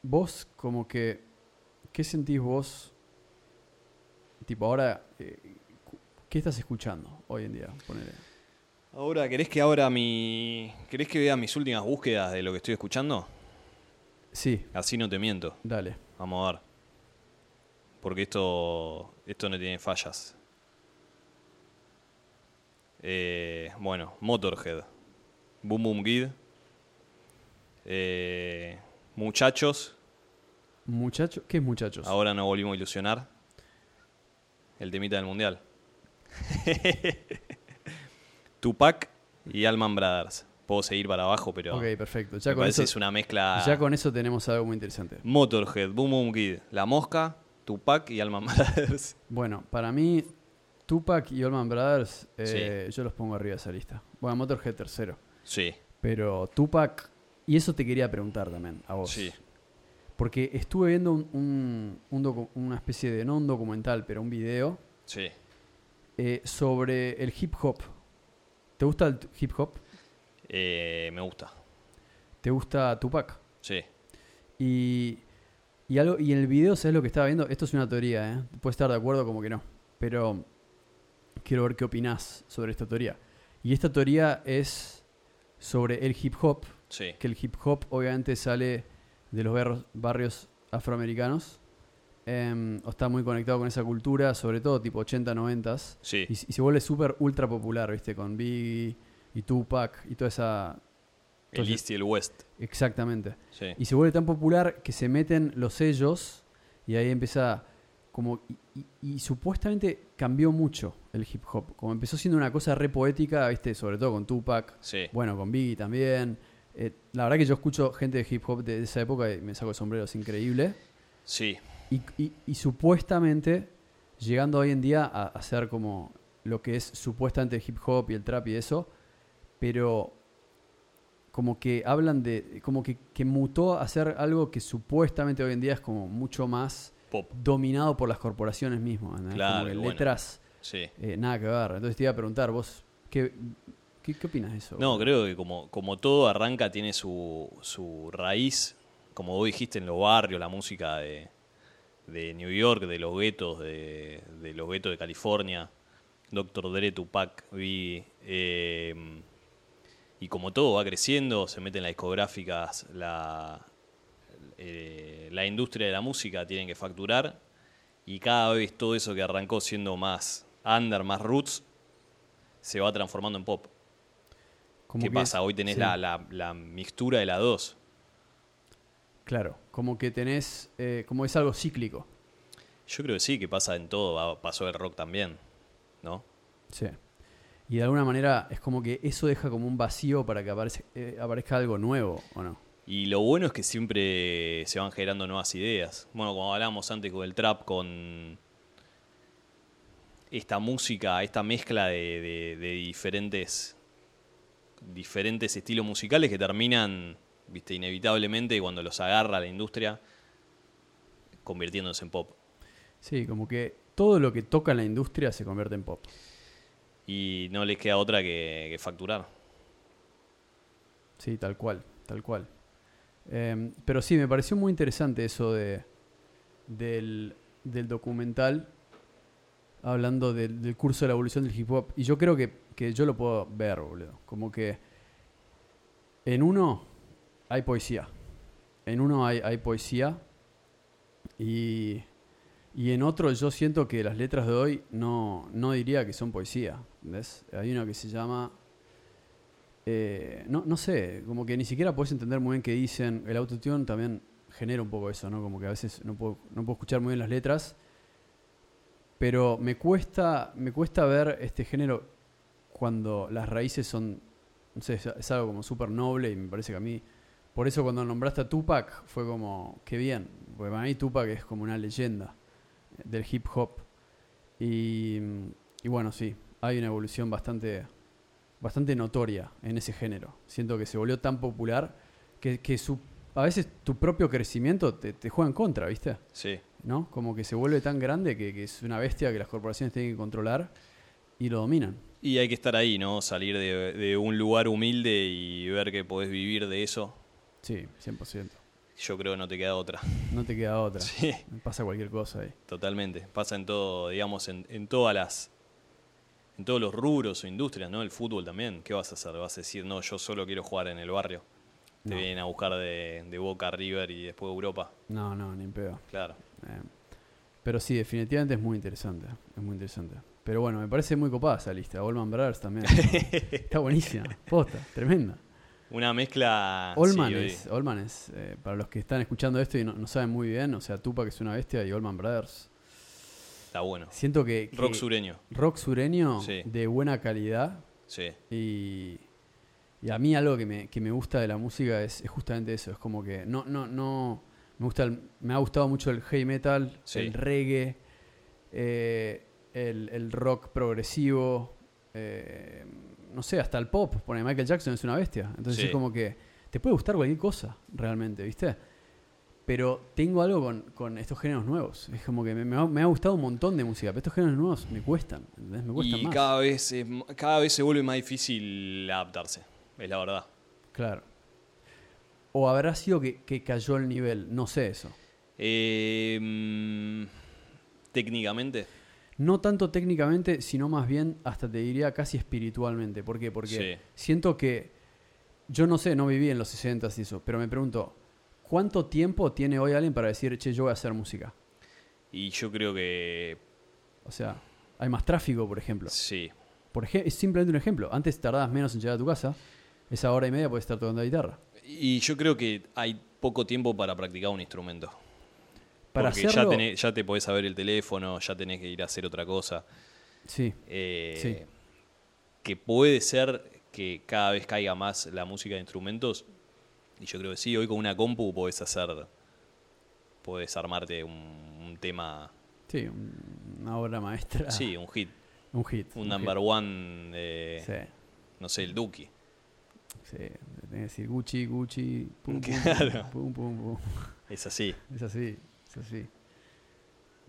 vos, como que, ¿qué sentís vos? Tipo, ahora, eh, ¿qué estás escuchando hoy en día? Ponele. Ahora, ¿querés que abra mi. ¿Querés que vea mis últimas búsquedas de lo que estoy escuchando? Sí, Así no te miento. dale. Vamos a ver. Porque esto. Esto no tiene fallas. Eh, bueno, Motorhead. Boom Boom Kid. Eh, muchachos. Muchachos, ¿qué es muchachos? Ahora nos volvimos a ilusionar. El temita del mundial. Tupac y Alman Brothers. Puedo seguir para abajo, pero ok, perfecto. Ya me con, parece eso, es una mezcla. ya con eso tenemos algo muy interesante. Motorhead, Boom Boom Kid, La Mosca, Tupac y Alman Brothers. Bueno, para mí, Tupac y Allman Brothers, eh, yo los pongo arriba de esa lista. Bueno, Motorhead tercero. Sí, Pero Tupac, y eso te quería preguntar también a vos. sí. Porque estuve viendo un, un- un docu- una especie de, no un documental, pero un video Sí. eh, sobre el hip hop. ¿Te gusta el hip hop? Eh, me gusta. ¿Te gusta Tupac? Sí. Y, y, algo, y en el video, ¿sabes lo que estaba viendo? Esto es una teoría, ¿eh? Puedes estar de acuerdo como que no. Pero quiero ver qué opinás sobre esta teoría. Y esta teoría es sobre el hip hop, Sí. que el hip hop obviamente sale de los barrios afroamericanos. Em, o está muy conectado con esa cultura, sobre todo tipo 80, 90 Sí. y, y se vuelve súper ultra popular, ¿viste? Con Biggie y Tupac y toda esa... El East y el West. Exactamente. Sí. Y se vuelve tan popular que se meten los sellos y ahí empieza como... Y, y- y supuestamente cambió mucho el hip hop. Como empezó siendo una cosa re poética, ¿viste? Sobre todo con Tupac. Sí. Bueno, con Biggie también. Eh, la verdad que yo escucho gente de hip hop de esa época y me saco el sombrero, es increíble. Sí. Y, y- y supuestamente, llegando hoy en día a, ser como lo que es supuestamente el hip hop y el trap y eso, pero como que hablan de, como que, que mutó a ser algo que supuestamente hoy en día es como mucho más Pop. dominado por las corporaciones mismas. Claro, como que bueno. letras, Sí. eh, nada que ver. Entonces te iba a preguntar, vos, ¿qué, qué, qué opinas de eso? No, creo que como, como todo arranca, tiene su, su raíz, como vos dijiste, en los barrios, la música de, de New York, de los guetos, de, de los guetos de California, Dr. Dre, Tupac, Biggie, eh, y como todo va creciendo, se meten las discográficas, la, eh, la industria de la música tienen que facturar, y cada vez todo eso que arrancó siendo más under, más roots, se va transformando en pop. ¿Qué pasa? es- Hoy tenés sí. la, la, la mixtura de las dos. Claro, como que tenés, eh, como es algo cíclico. Yo creo que sí, que pasa en todo. Pasó el rock también, ¿no? Sí. Y de alguna manera es como que eso deja como un vacío para que aparezca, eh, aparezca algo nuevo, ¿o no? Y lo bueno es que siempre se van generando nuevas ideas. Bueno, como hablábamos antes con el trap, con esta música, esta mezcla de, de- de diferentes, diferentes estilos musicales que terminan, viste, inevitablemente cuando los agarra la industria, convirtiéndose en pop. Sí, como que todo lo que toca en la industria se convierte en pop. Y no les queda otra que, que facturar. Sí, tal cual, tal cual. Em, pero sí, me pareció muy interesante eso de, del, del documental hablando del, del curso de la evolución del hip hop. Y yo creo que, que yo lo puedo ver, boludo. Como que En uno hay poesía. En uno hay, poesía. Y, y en otro yo siento que las letras de hoy no, no diría que son poesía. ¿Ves? Hay uno que se llama... eh, no, no sé, como que ni siquiera puedes entender muy bien qué dicen. El autotune también genera un poco eso, ¿no? Como que a veces no puedo, no puedo escuchar muy bien las letras. Pero me cuesta, me cuesta ver este género cuando las raíces son, no sé, es algo como súper noble y me parece que a mí, por eso cuando nombraste a Tupac fue como, qué bien, porque para mí Tupac es como una leyenda del hip hop. Y, y bueno, sí, hay una evolución bastante, bastante notoria en ese género. Siento que se volvió tan popular que, que su, a veces tu propio crecimiento te, te juega en contra, ¿viste? Sí. ¿no? Como que se vuelve tan grande que, que es una bestia que las corporaciones tienen que controlar y lo dominan. Y hay que estar ahí, ¿no? Salir de, de un lugar humilde y ver que podés vivir de eso. Sí, 100%. Yo creo que no te queda otra. No te queda otra. Sí, Pasa cualquier cosa ahí. totalmente. Pasa en todo, digamos, en, en todas las. En todos los rubros o industrias, ¿no? El fútbol también. ¿Qué vas a hacer? ¿Vas a decir, no, yo solo quiero jugar en el barrio? Te No. vienen a buscar de, de Boca River y después Europa. No, no, ni en pedo. Claro. Eh, pero sí, definitivamente es muy interesante. Es muy interesante. Pero bueno, me parece muy copada esa lista. Allman Brothers también. Está buenísima. Posta, tremenda. Una mezcla. Allman sí, es, Allman es eh, para los que están escuchando esto y no, no saben muy bien, o sea, Tupac es una bestia y Allman Brothers. Está bueno. Siento que. que Rock sureño. rock sureño Sí. de buena calidad Sí. Y, y a mí algo que me, que me gusta de la música es, es justamente eso. Es como que no, no, no. Me gusta el- me ha gustado mucho el heavy metal, Sí. el reggae, eh, el, el rock progresivo, eh, no sé, hasta el pop. Pone Michael Jackson es una bestia. Entonces Sí. es como que te puede gustar cualquier cosa, realmente, ¿viste? Pero tengo algo con, con estos géneros nuevos. Es como que me, me ha, me ha gustado un montón de música, pero estos géneros nuevos me cuestan, ¿entendés? Me cuestan Y más. cada vez, es cada vez se vuelve más difícil adaptarse. Es la verdad. Claro. O habrá sido que, que cayó el nivel, no sé eso. Eh, mm, técnicamente, No tanto técnicamente, sino más bien hasta te diría casi espiritualmente. ¿Por qué? Porque Sí. siento que, yo no sé, no viví en los 60 y eso, pero me pregunto, ¿cuánto tiempo tiene hoy alguien para decir, che, yo voy a hacer música? y yo creo que O sea, hay más tráfico, por ejemplo. sí. Por ej- es simplemente un ejemplo. Antes tardabas menos en llegar a tu casa, esa hora y media puedes estar tocando la guitarra. Y yo creo que hay poco tiempo para practicar un instrumento. Para Porque hacerlo, ya, tenés- ya te podés saber el teléfono, ya tenés que ir a hacer otra cosa. sí, Eh, Sí. Que puede ser que cada vez caiga más la música de instrumentos. Y yo creo que sí, hoy con una compu podés hacer. Podés armarte un, un tema. sí, un- una obra maestra. Sí, un hit. un hit. Un number one de. Sí. No sé, el Duki. Sí, tenés que decir Gucci, Gucci, pum, pum, Claro. pum, pum, pum. Es así. Es así, es así.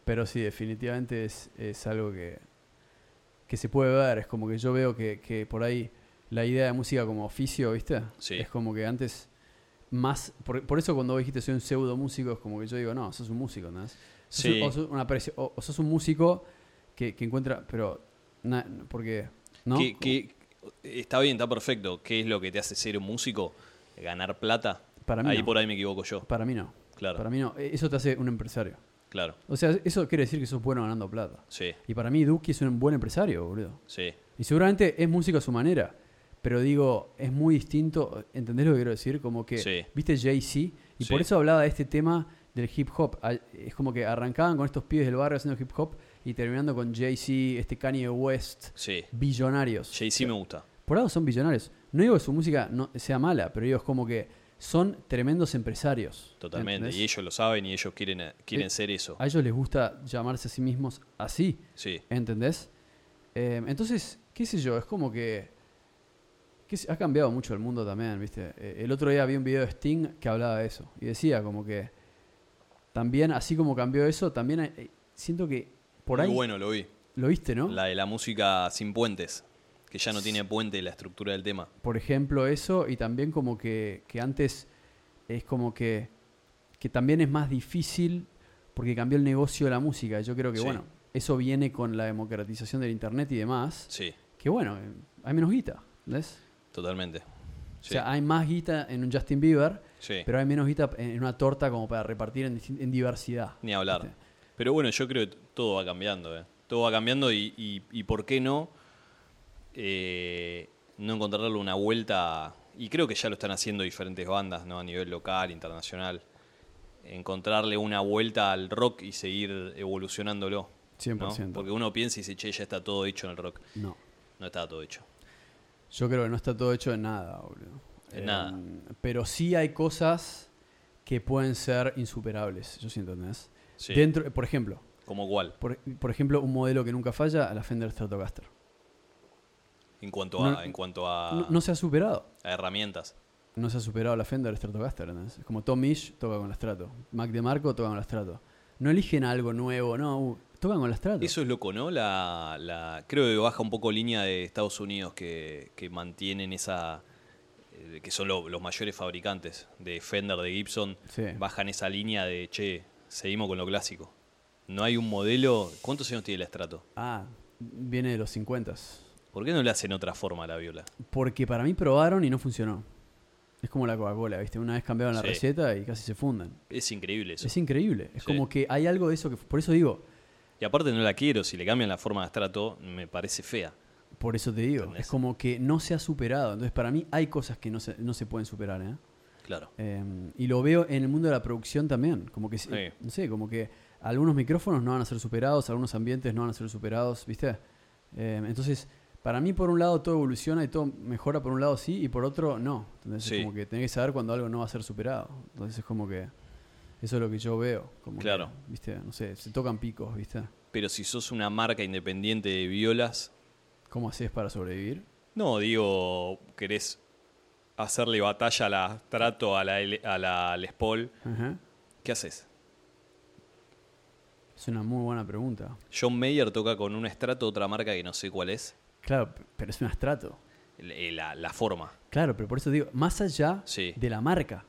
Pero sí, definitivamente es, es algo que, que se puede ver. Es como que yo veo que, que por ahí la idea de música como oficio, ¿viste? Sí. Es como que antes más... Por, por eso cuando vos dijiste soy un pseudo músico, es como que yo digo, no, sos un músico, ¿no? Sos, Sí. o, sos una presi- o- o sos un músico que, que encuentra... Pero, na- porque... ¿no? ¿Qué- qué- está bien, está perfecto. ¿Qué es lo que te hace ser un músico? ¿Ganar plata? Para mí ahí no. por ahí me equivoco yo. Para mí no. Claro, Para mí no. E- Eso te hace un empresario. claro. O sea, eso quiere decir que sos bueno ganando plata. Sí, Y para mí Duki es un buen empresario, boludo. sí. Y seguramente es músico a su manera. Pero digo, es muy distinto. ¿Entendés lo que quiero decir? Como que, Sí. ¿viste Jay-Z? Y Sí. por eso hablaba de este tema del hip hop. Es como que arrancaban con estos pibes del barrio haciendo hip hop y terminando con Jay-Z, este Kanye West, Sí. billonarios. Jay-Z me gusta. Por algo son billonarios. No digo que su música no sea mala, pero digo, es como que son tremendos empresarios. Totalmente. ¿entendés? Y ellos lo saben y ellos quieren, quieren Eh, ser eso. A ellos les gusta llamarse a sí mismos así. Sí, ¿Entendés? Eh, entonces, qué sé yo, es como que, ha cambiado mucho el mundo también, ¿viste? Eh, el otro día vi un video de Sting que hablaba de eso y decía como que también, así como cambió eso, también eh, siento que por muy ahí bueno lo vi. lo viste, ¿no? La de la música sin puentes. Que ya no tiene puente la estructura del tema. Por ejemplo, eso y también como que, que antes es como que, que también es más difícil porque cambió el negocio de la música. Yo creo que, Sí. bueno, eso viene con la democratización del Internet y demás. Sí, Que bueno, hay menos guita, ¿ves? totalmente. O sea, hay más guita en un Justin Bieber, Sí. pero hay menos guita en una torta como para repartir en, en diversidad. Ni hablar. ¿viste? Pero bueno, yo creo que todo va cambiando, ¿eh? Todo va cambiando y, y- y ¿por qué no? Eh, no encontrarle una vuelta, y creo que ya lo están haciendo diferentes bandas, ¿no? A nivel local, internacional. Encontrarle una vuelta al rock y seguir evolucionándolo. ¿no? 100%. Porque uno piensa y dice, che, ya está todo hecho en el rock. No. No está todo hecho. Yo creo que no está todo hecho en nada, boludo. En nada. Pero sí hay cosas que pueden ser insuperables, yo siento, ¿entendés? Sí. Dentro, por ejemplo, ¿Como cuál? por, por ejemplo, un modelo que nunca falla, la Fender Stratocaster. En cuanto a, No- en cuanto a, No, no se ha superado. a herramientas. No se ha superado la Fender Stratocaster, ¿entendés? Es como Tom Misch toca con la Strato. Mac DeMarco toca con la Strato. No eligen algo nuevo, no. uh, tocan con la Strato. Eso es loco, ¿no? La, la, creo que baja un poco línea de Estados Unidos que, que mantienen esa. eh, que son lo- los mayores fabricantes de Fender, de Gibson. Sí. Bajan esa línea de, che, seguimos con lo clásico. No hay un modelo. ¿Cuántos años tiene el estrato? Ah, viene de los 50 ¿Por qué no le hacen otra forma a la viola? Porque para mí probaron y no funcionó. Es como la Coca-Cola, ¿viste? Una vez cambiaron la Sí. receta y casi se funden. Es increíble eso. Es increíble. Es Sí. como que hay algo de eso que. Por eso digo, Y aparte no la quiero. Si le cambian la forma de estrato, me parece fea. por eso te digo. ¿Entendés? Es como que no se ha superado. Entonces, para mí hay cosas que no se, no se pueden superar, ¿eh? Claro. Eh, y lo veo en el mundo de la producción también. Como que, Sí. no sé, como que algunos micrófonos no van a ser superados, algunos ambientes no van a ser superados, ¿viste? Eh, entonces, para mí, por un lado, todo evoluciona y todo mejora, por un lado sí, y por otro no. Entonces, Sí. es como que tenés que saber cuando algo no va a ser superado. Entonces, es como que eso es lo que yo veo. Como que, Claro. ¿Viste? No sé, se tocan picos, ¿viste? Pero si sos una marca independiente de violas, ¿Cómo haces para sobrevivir? No, digo, querés hacerle batalla a la Strato, a la, a la Les Paul. ¿Qué haces? Es una muy buena pregunta. John Mayer toca con un Strato, otra marca que no sé cuál es. Claro, pero es un astrato. el- La, la forma. Claro, pero por eso digo, más allá Sí. de la marca,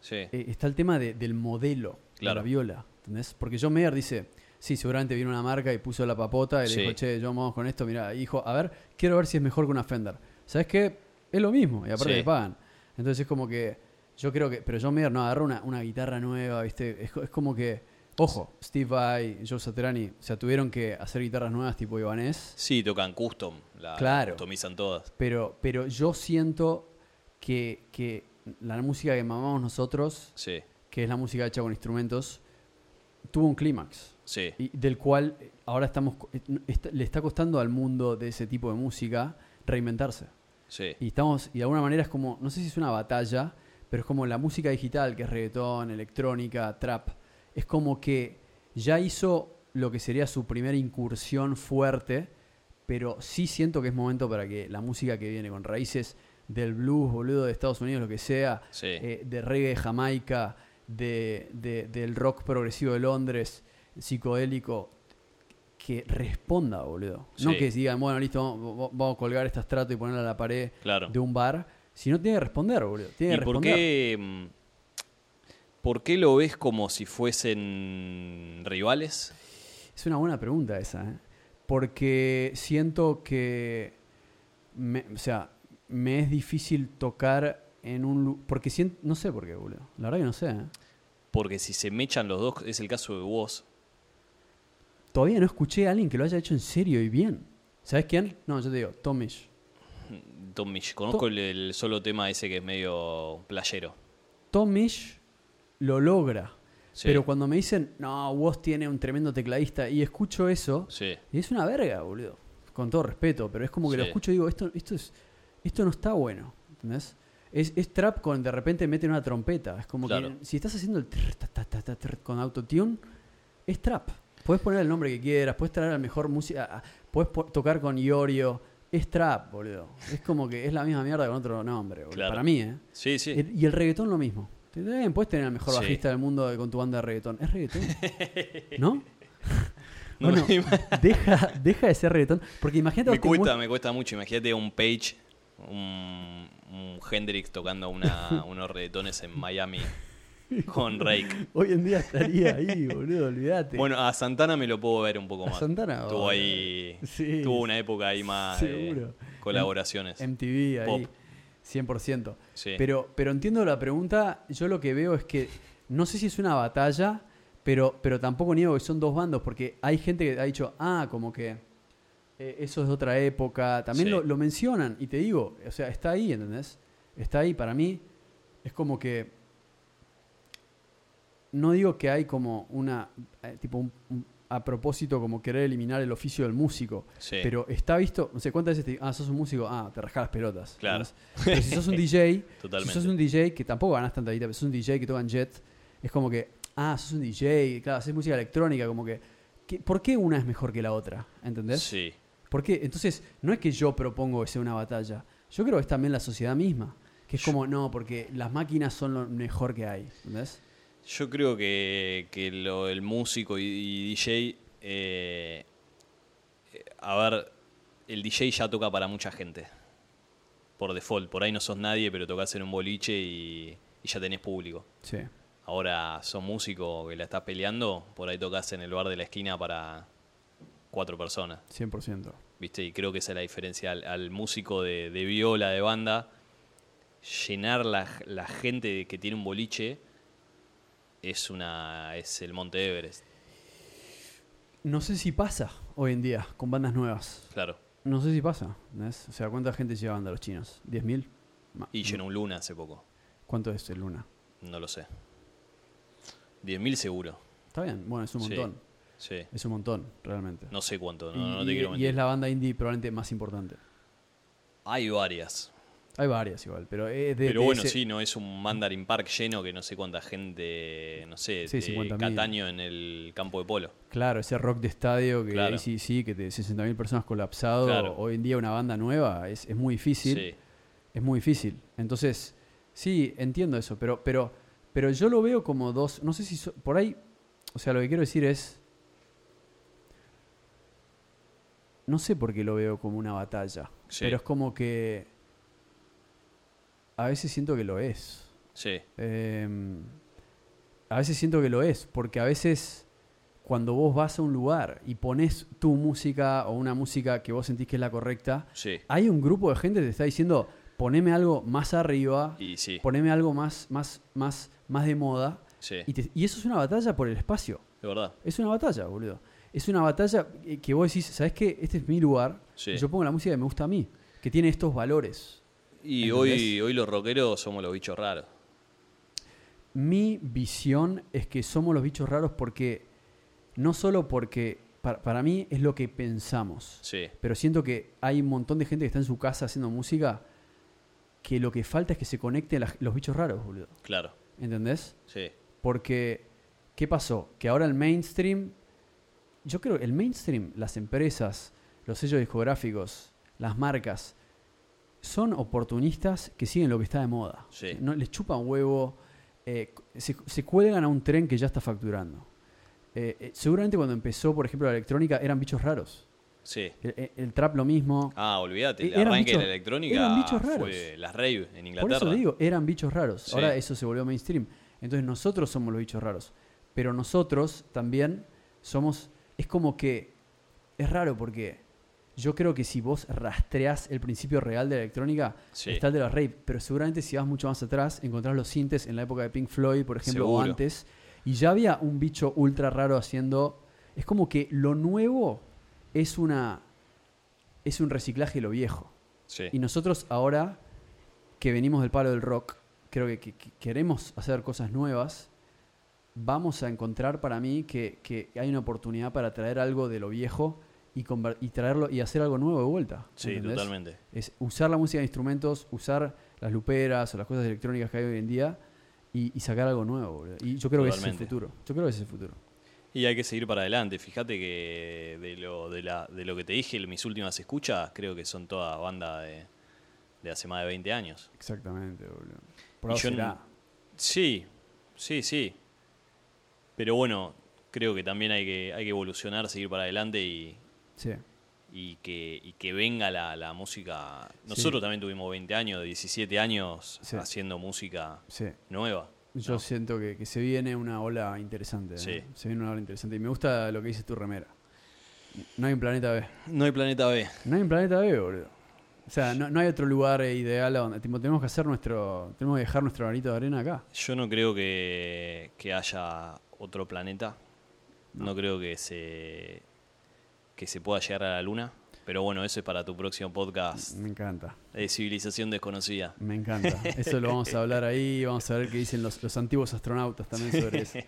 Sí. eh, está el tema de- del modelo Claro. de la viola. ¿Entendés? Porque John Mayer dice, sí, seguramente vino una marca y puso la papota y Sí. le dijo, che, John, vamos con esto, mira, hijo, a ver, quiero ver si es mejor que una Fender. ¿Sabes qué? Es lo mismo, y aparte le pagan. Entonces es como que, yo creo que, pero John Mayer no, agarra una, una guitarra nueva, ¿viste? Es, es como que, ojo, Steve Vai, Joe Satriani, o sea, tuvieron que hacer guitarras nuevas tipo Ibanez, Sí, tocan custom. La, Claro. la customizan todas. pero, pero yo siento que, que la música que mamamos nosotros, Sí, que es la música hecha con instrumentos, tuvo un clímax. sí. y del cual eh, ahora estamos eh, está- le está costando al mundo de ese tipo de música reinventarse. Sí, Y estamos, y de alguna manera es como, no sé si es una batalla, pero es como la música digital, que es reggaetón, electrónica, trap, es como que ya hizo lo que sería su primera incursión fuerte, pero sí siento que es momento para que la música que viene con raíces del blues, boludo, de Estados Unidos, lo que sea, sí. eh, de reggae de Jamaica, de, de- del rock progresivo de Londres, psicodélico, que responda, boludo. No que digan, bueno, listo, vamos, vamos a colgar esta estrato y ponerla a la pared Claro. de un bar, sino tiene que responder, boludo. Tiene ¿Y que por responder. qué, mm, por qué lo ves como si fuesen rivales? Es una buena pregunta esa, ¿eh? Porque siento que, me- o sea, me es difícil tocar en un... Porque siento, no sé por qué, boludo. La verdad que no sé, ¿eh? Porque si se mechan los dos, es el caso de vos. Todavía no escuché a alguien que lo haya hecho en serio y bien. ¿Sabes quién? No, yo te digo, Tomish. Tom Misch. Conozco el, el solo tema ese que es medio playero. Tom Misch lo logra. Sí. Pero cuando me dicen, no, vos tiene un tremendo tecladista, y escucho eso, Sí, y es una verga, boludo. Con todo respeto, pero es como que lo escucho y digo, esto, esto, es, esto no está bueno. ¿Entendés? Es, es trap con de repente meten una trompeta. Es como Claro. que si estás haciendo el trr, ta, ta, ta, ta, trr con autotune, es trap. Puedes poner el nombre que quieras, puedes traer la mejor música, puedes tocar con Iorio. Es trap, boludo. Es como que es la misma mierda con otro nombre, boludo. Claro. Para mí, ¿eh? sí, sí. El- y el reggaetón lo mismo. Te- Bien, puedes tener el mejor Sí. bajista del mundo con tu banda de reggaetón. Es reggaetón. ¿No? No bueno, me, deja, deja de ser reggaetón. Porque imagínate me cuesta, me cuesta mucho. Imagínate un Page, un, un Hendrix tocando una, unos reggaetones en Miami con Rake. Hoy en día estaría ahí, boludo, olvídate. Bueno, a Santana me lo puedo ver un poco A más. Santana, Tuvo ahí. Sí. Tuvo una época ahí más de Seguro. colaboraciones. MTV ahí. Pop. 100%. Sí. Pero, pero entiendo la pregunta, yo lo que veo es que no sé si es una batalla, pero, pero tampoco niego que son dos bandos, porque hay gente que ha dicho, ah, como que eh, eso es de otra época, también Sí. lo, lo mencionan, y te digo, o sea, está ahí, ¿entendés? Está ahí, para mí es como que, no digo que hay como una, eh, tipo, un- un- a propósito como querer eliminar el oficio del músico, Sí. pero está visto, no sé cuántas veces te digo, ah, sos un músico, ah, te rascas las pelotas. Claro. Pero si sos un DJ, si sos un DJ que tampoco ganas tanta guita, pero sos un DJ que toca en jet, es como que, ah, sos un DJ, claro, haces música electrónica, como que, ¿qué- ¿por qué una es mejor que la otra? ¿Entendés? Sí. ¿Por qué? Entonces, no es que yo propongo que sea una batalla, yo creo que es también la sociedad misma, que es como, no, porque las máquinas son lo mejor que hay, ¿entendés? Yo creo que, que lo, el músico y, y DJ, eh, a ver, el DJ ya toca para mucha gente. Por default, por ahí no sos nadie, pero tocas en un boliche y, y ya tenés público. Sí, Ahora sos músico que la estás peleando, por ahí tocas en el bar de la esquina para cuatro personas. 100%. ¿Viste? Y creo que esa es la diferencia al, al músico de, de viola, de banda. Llenar la, la gente que tiene un boliche es una es el Monte Everest. No sé si pasa hoy en día con bandas nuevas. Claro. No sé si pasa. O sea, ¿cuánta gente lleva banda los chinos? ¿10.000? Ma- Y llenó un Luna hace poco. ¿Cuánto es el Luna? No lo sé. 10.000 seguro. Está bien, bueno, es un montón. Sí. Es un montón, realmente. No sé cuánto, y, no, te y- quiero y mentir. es la banda indie probablemente más importante. Hay varias. Hay varias igual, pero es de, Pero de bueno, ese- sí, no es un Mandarin Park lleno que no sé cuánta gente, no sé, Sí, de 50.000. Cataño en el campo de polo. Claro, ese rock de estadio que Claro. sí, sí, que de 60.000 personas colapsado. Claro. Hoy en día una banda nueva es, es muy difícil. Sí. Es muy difícil. Entonces, sí, entiendo eso, pero, pero, pero yo lo veo como dos. No sé si so- por ahí. O sea, lo que quiero decir es. No sé por qué lo veo como una batalla. Sí. Pero es como que. A veces siento que lo es. Sí, Eh, a veces siento que lo es, porque a veces cuando vos vas a un lugar y pones tu música o una música que vos sentís que es la correcta, sí. hay un grupo de gente que te está diciendo, poneme algo más arriba, Y sí, poneme algo más, más, más, más de moda. sí, Y, te- y eso es una batalla por el espacio. de verdad. Es una batalla, boludo. Es una batalla que vos decís, ¿sabes qué? Este es mi lugar. Sí. Yo pongo la música que me gusta a mí, que tiene estos valores. Y ¿Entendés? hoy, hoy los rockeros somos los bichos raros. Mi visión es que somos los bichos raros porque, no solo porque, para, para mí es lo que pensamos, Sí, pero siento que hay un montón de gente que está en su casa haciendo música que lo que falta es que se conecten las- los bichos raros, boludo. claro. ¿Entendés? Sí, Porque, ¿qué pasó? Que ahora el mainstream, yo creo que el mainstream, las empresas, los sellos discográficos, las marcas, son oportunistas que siguen lo que está de moda. Sí. No, les chupan huevo, eh, se, se cuelgan a un tren que ya está facturando. Eh, eh, seguramente cuando empezó, por ejemplo, la electrónica, eran bichos raros. sí. El, trap lo mismo. Ah, olvídate, E- el eran arranque bichos- de la electrónica eran bichos raros. fue las rave en Por Inglaterra. eso digo, eran bichos raros. Sí. Ahora eso se volvió mainstream. Entonces nosotros somos los bichos raros. Pero nosotros también somos... Es como que... Es raro porque yo creo que si vos rastreás el principio real de la electrónica, Sí. está el de la rave. Pero seguramente si vas mucho más atrás, encontrás los sintes en la época de Pink Floyd, por ejemplo, o antes. Y ya había un bicho ultra raro haciendo... Es como que lo nuevo es una... Es un reciclaje de lo viejo. Sí, Y nosotros ahora que venimos del palo del rock, creo que, que- que queremos hacer cosas nuevas, vamos a encontrar para mí que, que hay una oportunidad para traer algo de lo viejo y, traerlo y hacer algo nuevo de vuelta. sí, ¿entendés? totalmente. Es usar la música de instrumentos, usar las luperas o las cosas electrónicas que hay hoy en día y, y sacar algo nuevo. boludo. Y yo creo que ese es el futuro. Yo creo que ese es el futuro. Y hay que seguir para adelante. Fíjate que de lo, de la, de lo que te dije, mis últimas escuchas, creo que son toda banda de, de hace más de 20 años. Exactamente, boludo. Por yo Sí, sí, sí. Pero bueno, creo que también hay que, hay que evolucionar, seguir para adelante y, Sí. y que, y que venga la, la música. Nosotros también tuvimos 20 años, 17 años Sí. haciendo música nueva. Yo ¿no? siento que, que se viene una ola interesante. ¿eh? Se viene una ola interesante. Y me gusta lo que dice tu remera. No hay un planeta B. No hay planeta B. No hay un planeta B, boludo. O sea, no, no hay otro lugar ideal a donde tipo, tenemos que hacer nuestro. Tenemos que dejar nuestro granito de arena acá. Yo no creo que, que haya otro planeta. No. creo que se, que se pueda llegar a la Luna. Pero bueno, eso es para tu próximo podcast Me encanta. de civilización desconocida. Me encanta. Eso lo vamos a hablar ahí. Vamos a ver qué dicen los, los antiguos astronautas también sobre eso.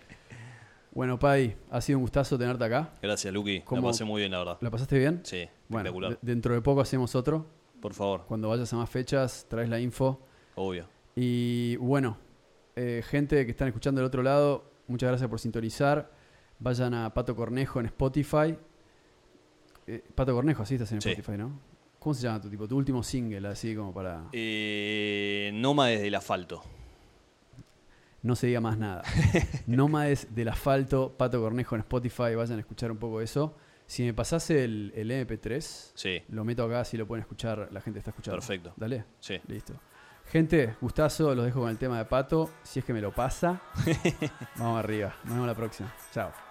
Bueno, Pai, ha sido un gustazo tenerte acá. Gracias, Luqui. La ¿Cómo- pasé muy bien, la verdad. ¿La pasaste bien? Sí, Bueno, espectacular. de- dentro de poco hacemos otro. Por favor, Cuando vayas a más fechas, traes la info. obvio. Y bueno, eh, gente que están escuchando del otro lado, muchas gracias por sintonizar. Vayan a Pato Cornejo en Spotify. Eh, Pato Cornejo, así estás en Sí. Spotify, ¿no? ¿Cómo se llama tu tipo? Tu último single, así como para... Eh, Nómades del asfalto. No se diga más nada. Nómades del asfalto, Pato Cornejo en Spotify, vayan a escuchar un poco eso. Si me pasase el, el MP3, Sí, lo meto acá, si lo pueden escuchar, la gente está escuchando. Perfecto. Dale, sí. listo. Gente, gustazo, los dejo con el tema de Pato. Si es que me lo pasa, vamos arriba. Nos vemos la próxima. Chao.